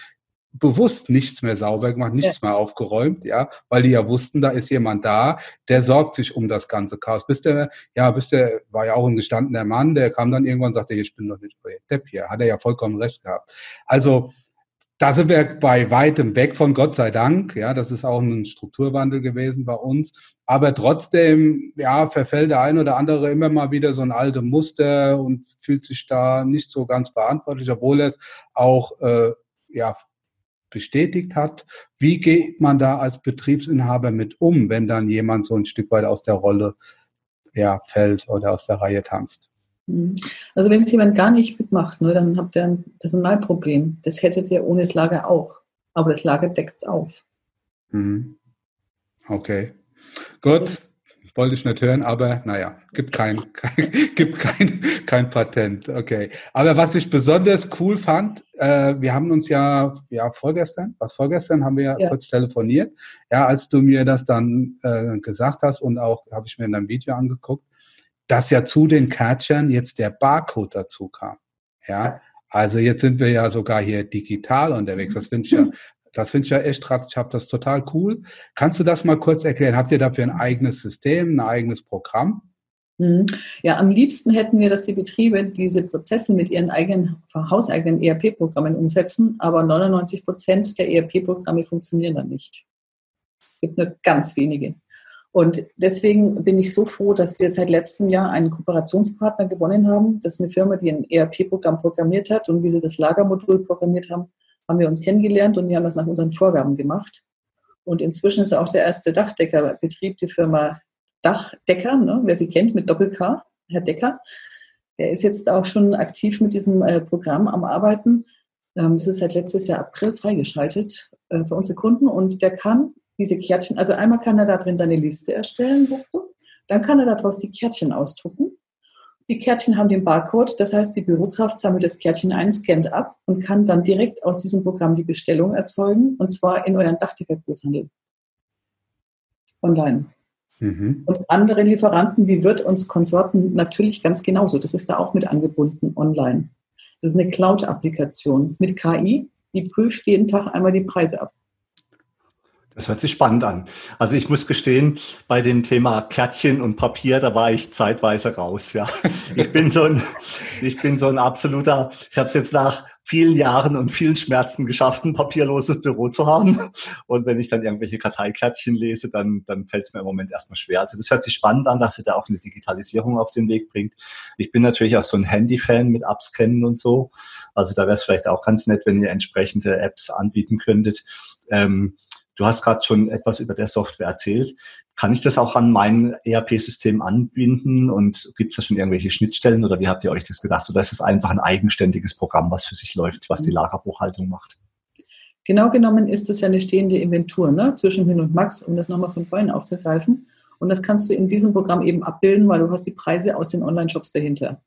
bewusst nichts mehr sauber gemacht, nichts ja. mehr aufgeräumt, ja, weil die ja wussten, da ist jemand da, der sorgt sich um das ganze Chaos. Bis der, ja, bis der war ja auch ein gestandener Mann, der kam dann irgendwann und sagte, ich bin doch nicht euer Depp hier. Hat er ja vollkommen recht gehabt. Also, da sind wir bei weitem weg von Gott sei Dank. Ja, das ist auch ein Strukturwandel gewesen bei uns. Aber trotzdem, ja, verfällt der ein oder andere immer mal wieder so ein alte Muster und fühlt sich da nicht so ganz verantwortlich, obwohl er es auch, äh, ja, bestätigt hat. Wie geht man da als Betriebsinhaber mit um, wenn dann jemand so ein Stück weit aus der Rolle ja, fällt oder aus der Reihe tanzt? Mhm. Also wenn es jemand gar nicht mitmacht, ne, dann habt ihr ein Personalproblem. Das hättet ihr ohne das Lager auch. Aber das Lager deckt es auf. Mhm. Okay. Gut, wollte ich nicht hören, aber naja, gibt kein, kein, gibt kein, kein Patent. Okay. Aber was ich besonders cool fand, äh, wir haben uns ja, ja, vorgestern, was vorgestern haben wir ja, ja. kurz telefoniert. Ja, als du mir das dann äh, gesagt hast und auch habe ich mir in deinem Video angeguckt, dass ja zu den Kärtchen jetzt der Barcode dazu kam. Ja, also jetzt sind wir ja sogar hier digital unterwegs. Das finde ich ja, das finde ich ja echt, ich habe das total cool. Kannst du das mal kurz erklären? Habt ihr dafür ein eigenes System, ein eigenes Programm? Mhm. Ja, am liebsten hätten wir, dass die Betriebe diese Prozesse mit ihren eigenen, hauseigenen ERP-Programmen umsetzen, aber 99 Prozent der ERP-Programme funktionieren dann nicht. Es gibt nur ganz wenige. Und deswegen bin ich so froh, dass wir seit letztem Jahr einen Kooperationspartner gewonnen haben. Das ist eine Firma, die ein ERP-Programm programmiert hat. Und wie sie das Lagermodul programmiert haben, haben wir uns kennengelernt und die haben das nach unseren Vorgaben gemacht. Und inzwischen ist auch der erste Dachdeckerbetrieb die Firma Dachdecker, ne? wer sie kennt, mit Doppel-K, Herr Decker. Der ist jetzt auch schon aktiv mit diesem äh, Programm am Arbeiten. Ähm, das ist seit letztes Jahr April freigeschaltet äh, für unsere Kunden und der kann diese Kärtchen, also einmal kann er da drin seine Liste erstellen, dann kann er daraus die Kärtchen ausdrucken. Die Kärtchen haben den Barcode, das heißt, die Bürokraft sammelt das Kärtchen ein, scannt ab und kann dann direkt aus diesem Programm die Bestellung erzeugen, und zwar in euren Dachdeckergroßhandel. Online. Mhm. Und andere Lieferanten wie Wirt und Konsorten natürlich ganz genauso. Das ist da auch mit angebunden online. Das ist eine Cloud-Applikation mit KI, die prüft jeden Tag einmal die Preise ab. Das hört sich spannend an. Also ich muss gestehen, bei dem Thema Kärtchen und Papier, da war ich zeitweise raus. Ja, ich bin so ein, ich bin so ein absoluter. Ich habe es jetzt nach vielen Jahren und vielen Schmerzen geschafft, ein papierloses Büro zu haben. Und wenn ich dann irgendwelche Karteikärtchen lese, dann, dann fällt es mir im Moment erstmal schwer. Also das hört sich spannend an, dass ihr da auch eine Digitalisierung auf den Weg bringt. Ich bin natürlich auch so ein Handy-Fan mit Abscannen und so. Also da wäre es vielleicht auch ganz nett, wenn ihr entsprechende Apps anbieten könntet. Ähm, Du hast gerade schon etwas über der Software erzählt. Kann ich das auch an mein ERP-System anbinden und gibt es da schon irgendwelche Schnittstellen oder wie habt ihr euch das gedacht? Oder ist es einfach ein eigenständiges Programm, was für sich läuft, was die mhm. Lagerbuchhaltung macht? Genau genommen ist es ja eine stehende Inventur ne? zwischen Hin und Max, um das nochmal von vorhin aufzugreifen. Und das kannst du in diesem Programm eben abbilden, weil du hast die Preise aus den Online-Shops dahinter.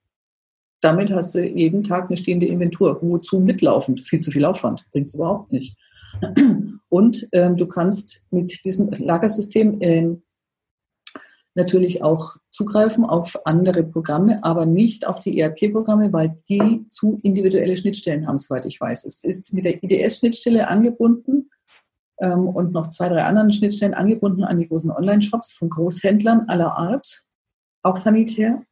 Damit hast du jeden Tag eine stehende Inventur. Wozu mitlaufend? Viel zu viel Aufwand. Bringt es überhaupt nicht. Und ähm, du kannst mit diesem Lagersystem ähm, natürlich auch zugreifen auf andere Programme, aber nicht auf die ERP-Programme, weil die zu individuelle Schnittstellen haben, soweit ich weiß. Es ist mit der IDS-Schnittstelle angebunden ähm, und noch zwei, drei anderen Schnittstellen angebunden an die großen Online-Shops von Großhändlern aller Art, auch sanitär.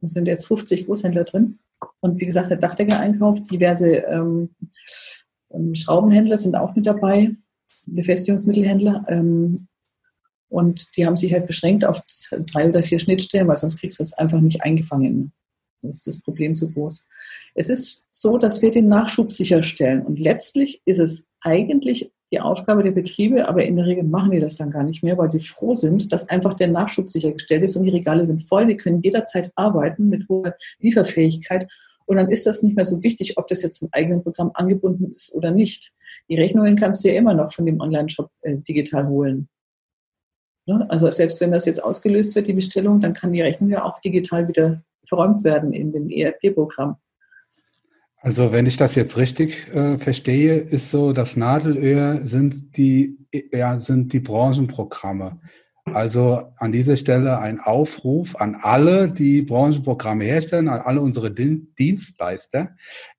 Da sind jetzt 50 Großhändler drin. Und wie gesagt, der Dachdecker-Einkauf, diverse ähm, ähm, Schraubenhändler sind auch mit dabei, Befestigungsmittelhändler. Ähm, und die haben sich halt beschränkt auf drei oder vier Schnittstellen, weil sonst kriegst du es einfach nicht eingefangen. Das ist das Problem zu groß. Es ist so, dass wir den Nachschub sicherstellen. Und letztlich ist es eigentlich die Aufgabe der Betriebe, aber in der Regel machen die das dann gar nicht mehr, weil sie froh sind, dass einfach der Nachschub sichergestellt ist und die Regale sind voll. Die können jederzeit arbeiten mit hoher Lieferfähigkeit und dann ist das nicht mehr so wichtig, ob das jetzt im eigenen Programm angebunden ist oder nicht. Die Rechnungen kannst du ja immer noch von dem Online-Shop äh, digital holen. Ne? Also selbst wenn das jetzt ausgelöst wird, die Bestellung, dann kann die Rechnung ja auch digital wieder verräumt werden in dem ERP-Programm. Also wenn ich das jetzt richtig äh, verstehe, ist so, das Nadelöhr sind die, ja, sind die Branchenprogramme. Also an dieser Stelle ein Aufruf an alle, die Branchenprogramme herstellen, an alle unsere Dienstleister.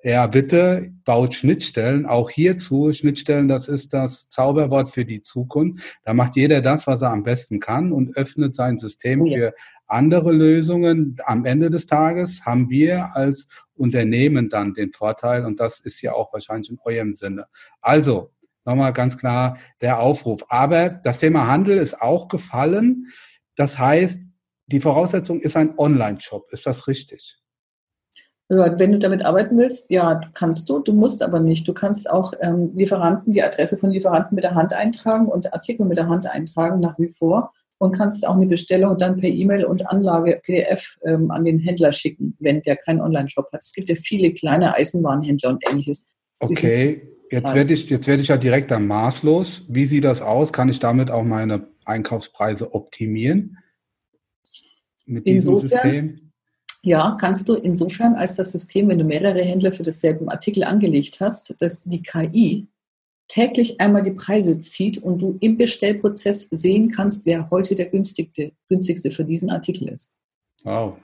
Ja, bitte baut Schnittstellen, auch hierzu. Schnittstellen, das ist das Zauberwort für die Zukunft. Da macht jeder das, was er am besten kann und öffnet sein System ja. für andere Lösungen. Am Ende des Tages haben wir als Unternehmen dann den Vorteil und das ist ja auch wahrscheinlich in eurem Sinne. Also, nochmal ganz klar der Aufruf. Aber das Thema Handel ist auch gefallen. Das heißt, die Voraussetzung ist ein Online-Shop. Ist das richtig? Ja, wenn du damit arbeiten willst, ja, kannst du. Du musst aber nicht. Du kannst auch ähm, Lieferanten, die Adresse von Lieferanten mit der Hand eintragen und Artikel mit der Hand eintragen nach wie vor und kannst auch eine Bestellung dann per E-Mail und Anlage PDF ähm, an den Händler schicken, wenn der keinen Online-Shop hat. Es gibt ja viele kleine Eisenbahnhändler und ähnliches. Okay, jetzt werde ich, jetzt werde ich ja direkt am maßlos. Wie sieht das aus? Kann ich damit auch meine Einkaufspreise optimieren? Mit diesem insofern, System? Ja, kannst du insofern, als das System, wenn du mehrere Händler für dasselbe Artikel angelegt hast, dass die KI täglich einmal die Preise zieht und du im Bestellprozess sehen kannst, wer heute der günstigste, günstigste für diesen Artikel ist. Wow.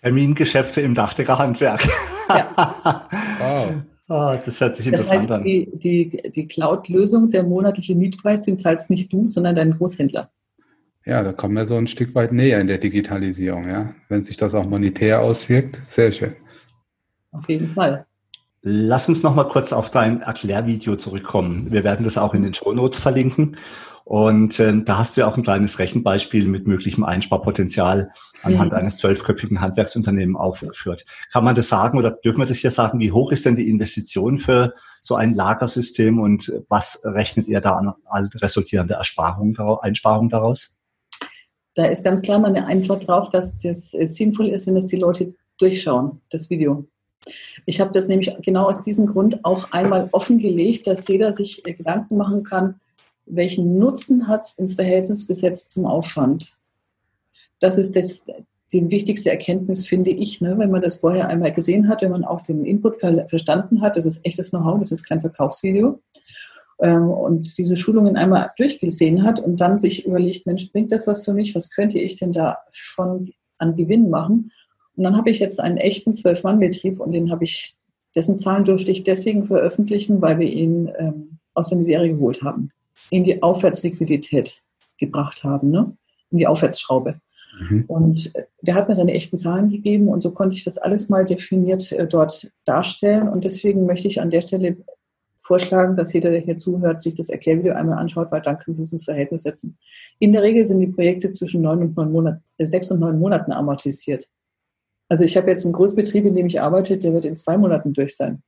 Termingeschäfte im Dachdeckerhandwerk. Ja. wow. Oh, das hört sich interessant das heißt, an. Die, die, die Cloud-Lösung, der monatliche Mietpreis, den zahlst nicht du, sondern dein Großhändler. Ja, da kommen wir so ein Stück weit näher in der Digitalisierung, ja. Wenn sich das auch monetär auswirkt, sehr schön. Auf jeden Fall. Lass uns noch mal kurz auf dein Erklärvideo zurückkommen. Wir werden das auch in den Show Notes verlinken. Und äh, da hast du ja auch ein kleines Rechenbeispiel mit möglichem Einsparpotenzial anhand mhm. eines zwölfköpfigen Handwerksunternehmens aufgeführt. Kann man das sagen oder dürfen wir das hier sagen? Wie hoch ist denn die Investition für so ein Lagersystem und was rechnet ihr da an resultierende Ersparung, Einsparung daraus? Da ist ganz klar meine Antwort drauf, dass das sinnvoll ist, wenn es die Leute durchschauen, das Video. Ich habe das nämlich genau aus diesem Grund auch einmal offengelegt, dass jeder sich Gedanken machen kann, welchen Nutzen hat es ins Verhältnis gesetzt zum Aufwand. Das ist das, die wichtigste Erkenntnis, finde ich, ne? wenn man das vorher einmal gesehen hat, wenn man auch den Input ver verstanden hat. Das ist echtes Know-how, das ist kein Verkaufsvideo. Ähm, und diese Schulungen einmal durchgesehen hat und dann sich überlegt, Mensch, bringt das was für mich? Was könnte ich denn da von an Gewinn machen? Und dann habe ich jetzt einen echten Zwölf-Mann-Betrieb und den habe ich, dessen Zahlen durfte ich deswegen veröffentlichen, weil wir ihn ähm, aus der Misere geholt haben, in die Aufwärtsliquidität gebracht haben, ne? in die Aufwärtsschraube. Mhm. Und äh, der hat mir seine echten Zahlen gegeben und so konnte ich das alles mal definiert äh, dort darstellen. Und deswegen möchte ich an der Stelle vorschlagen, dass jeder, der hier zuhört, sich das Erklärvideo einmal anschaut, weil dann können Sie es ins Verhältnis setzen. In der Regel sind die Projekte zwischen neun und neun Monaten, äh, sechs und neun Monaten amortisiert. Also ich habe jetzt einen Großbetrieb, in dem ich arbeite, der wird in zwei Monaten durch sein.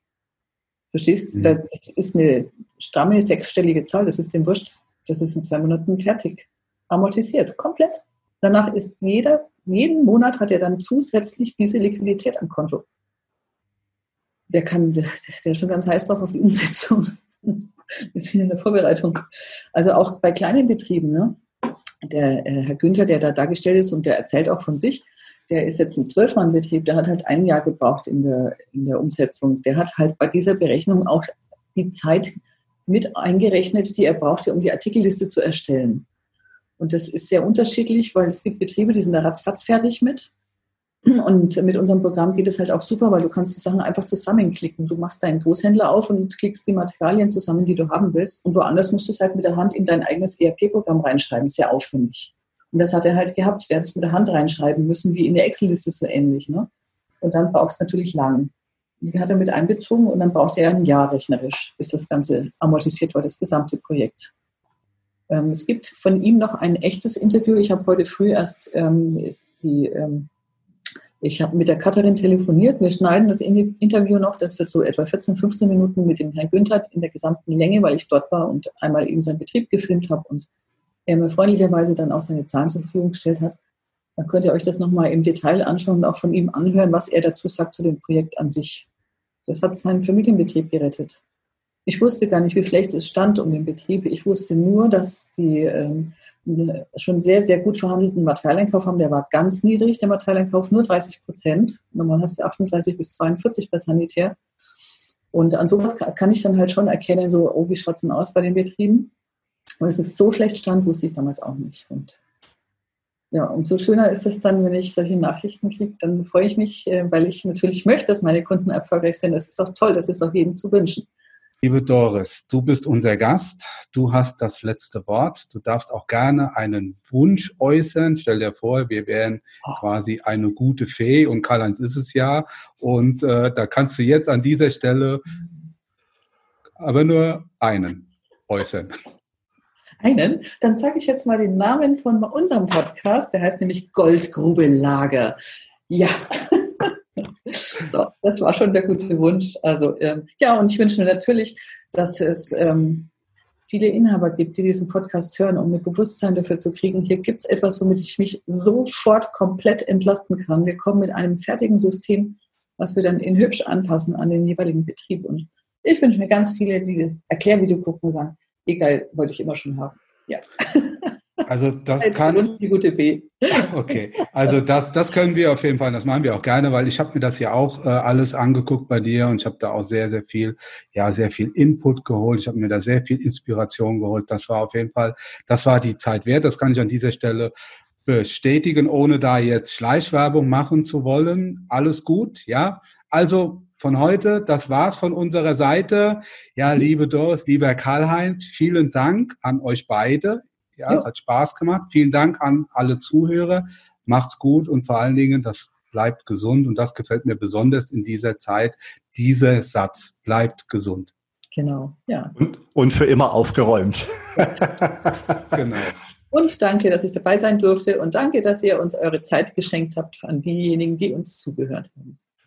Verstehst? Mhm. Das ist eine stramme sechsstellige Zahl, das ist dem wurscht. Das ist in zwei Monaten fertig. Amortisiert, komplett. Danach ist jeder, jeden Monat hat er dann zusätzlich diese Liquidität am Konto. Der kann, der, der ist schon ganz heiß drauf auf die Umsetzung. Wir sind in der Vorbereitung. Also auch bei kleinen Betrieben, ne? Der äh, Herr Günther, der da dargestellt ist und der erzählt auch von sich, der ist jetzt ein Zwölfmann-Betrieb, der hat halt ein Jahr gebraucht in der, in der Umsetzung. Der hat halt bei dieser Berechnung auch die Zeit mit eingerechnet, die er brauchte, um die Artikelliste zu erstellen. Und das ist sehr unterschiedlich, weil es gibt Betriebe, die sind da ratzfatz fertig mit. Und mit unserem Programm geht es halt auch super, weil du kannst die Sachen einfach zusammenklicken. Du machst deinen Großhändler auf und klickst die Materialien zusammen, die du haben willst. Und woanders musst du es halt mit der Hand in dein eigenes ERP-Programm reinschreiben. Sehr aufwendig. Und das hat er halt gehabt. Der hat es mit der Hand reinschreiben müssen, wie in der Excel-Liste so ähnlich. Ne? Und dann brauchst du natürlich lang. Die hat er mit einbezogen und dann braucht er ein Jahr rechnerisch, bis das Ganze amortisiert war, das gesamte Projekt. Ähm, es gibt von ihm noch ein echtes Interview. Ich habe heute früh erst ähm, die, ähm, ich habe mit der Katharin telefoniert. Wir schneiden das Interview noch. Das wird so etwa 14, 15 Minuten mit dem Herrn Günther in der gesamten Länge, weil ich dort war und einmal eben seinen Betrieb gefilmt habe und er mir freundlicherweise dann auch seine Zahlen zur Verfügung gestellt hat. Dann könnt ihr euch das nochmal im Detail anschauen und auch von ihm anhören, was er dazu sagt zu dem Projekt an sich. Das hat seinen Familienbetrieb gerettet. Ich wusste gar nicht, wie schlecht es stand um den Betrieb. Ich wusste nur, dass die ähm, schon sehr, sehr gut verhandelten Materialeinkauf haben. Der war ganz niedrig, der Materialeinkauf, nur 30 Prozent. Normal hast du 38 bis 42 bei Sanitär. Und an sowas kann ich dann halt schon erkennen, so, oh, wie schaut es denn aus bei den Betrieben? Und es ist so schlecht stand, wusste ich damals auch nicht. Und ja, umso schöner ist es dann, wenn ich solche Nachrichten kriege, dann freue ich mich, äh, weil ich natürlich möchte, dass meine Kunden erfolgreich sind. Das ist auch toll, das ist auch jedem zu wünschen. Liebe Doris, du bist unser Gast. Du hast das letzte Wort. Du darfst auch gerne einen Wunsch äußern. Stell dir vor, wir wären quasi eine gute Fee und Karl-Heinz ist es ja. Und äh, da kannst du jetzt an dieser Stelle aber nur einen äußern. Einen? Dann sage ich jetzt mal den Namen von unserem Podcast. Der heißt nämlich Goldgrube Lager. Ja. so, das war schon der gute Wunsch. Also ähm, ja, und ich wünsche mir natürlich, dass es ähm, viele Inhaber gibt, die diesen Podcast hören, um ein Bewusstsein dafür zu kriegen. Hier gibt es etwas, womit ich mich sofort komplett entlasten kann. Wir kommen mit einem fertigen System, was wir dann in hübsch anpassen an den jeweiligen Betrieb. Und ich wünsche mir ganz viele, die das Erklärvideo gucken und sagen, egal, wollte ich immer schon haben. Ja. Also das also kann. Die gute Fee. Okay, also das, das können wir auf jeden Fall, das machen wir auch gerne, weil ich habe mir das ja auch äh, alles angeguckt bei dir und ich habe da auch sehr, sehr viel, ja, sehr viel Input geholt. Ich habe mir da sehr viel Inspiration geholt. Das war auf jeden Fall, das war die Zeit wert. Das kann ich an dieser Stelle bestätigen, ohne da jetzt Schleichwerbung machen zu wollen. Alles gut, ja. Also von heute. Das war's von unserer Seite. Ja, liebe Doris, lieber Karl-Heinz, vielen Dank an euch beide. Ja, ja, es hat Spaß gemacht. Vielen Dank an alle Zuhörer. Macht's gut und vor allen Dingen, das bleibt gesund. Und das gefällt mir besonders in dieser Zeit. Dieser Satz bleibt gesund. Genau, ja. Und, und für immer aufgeräumt. genau. Und danke, dass ich dabei sein durfte. Und danke, dass ihr uns eure Zeit geschenkt habt an diejenigen, die uns zugehört haben.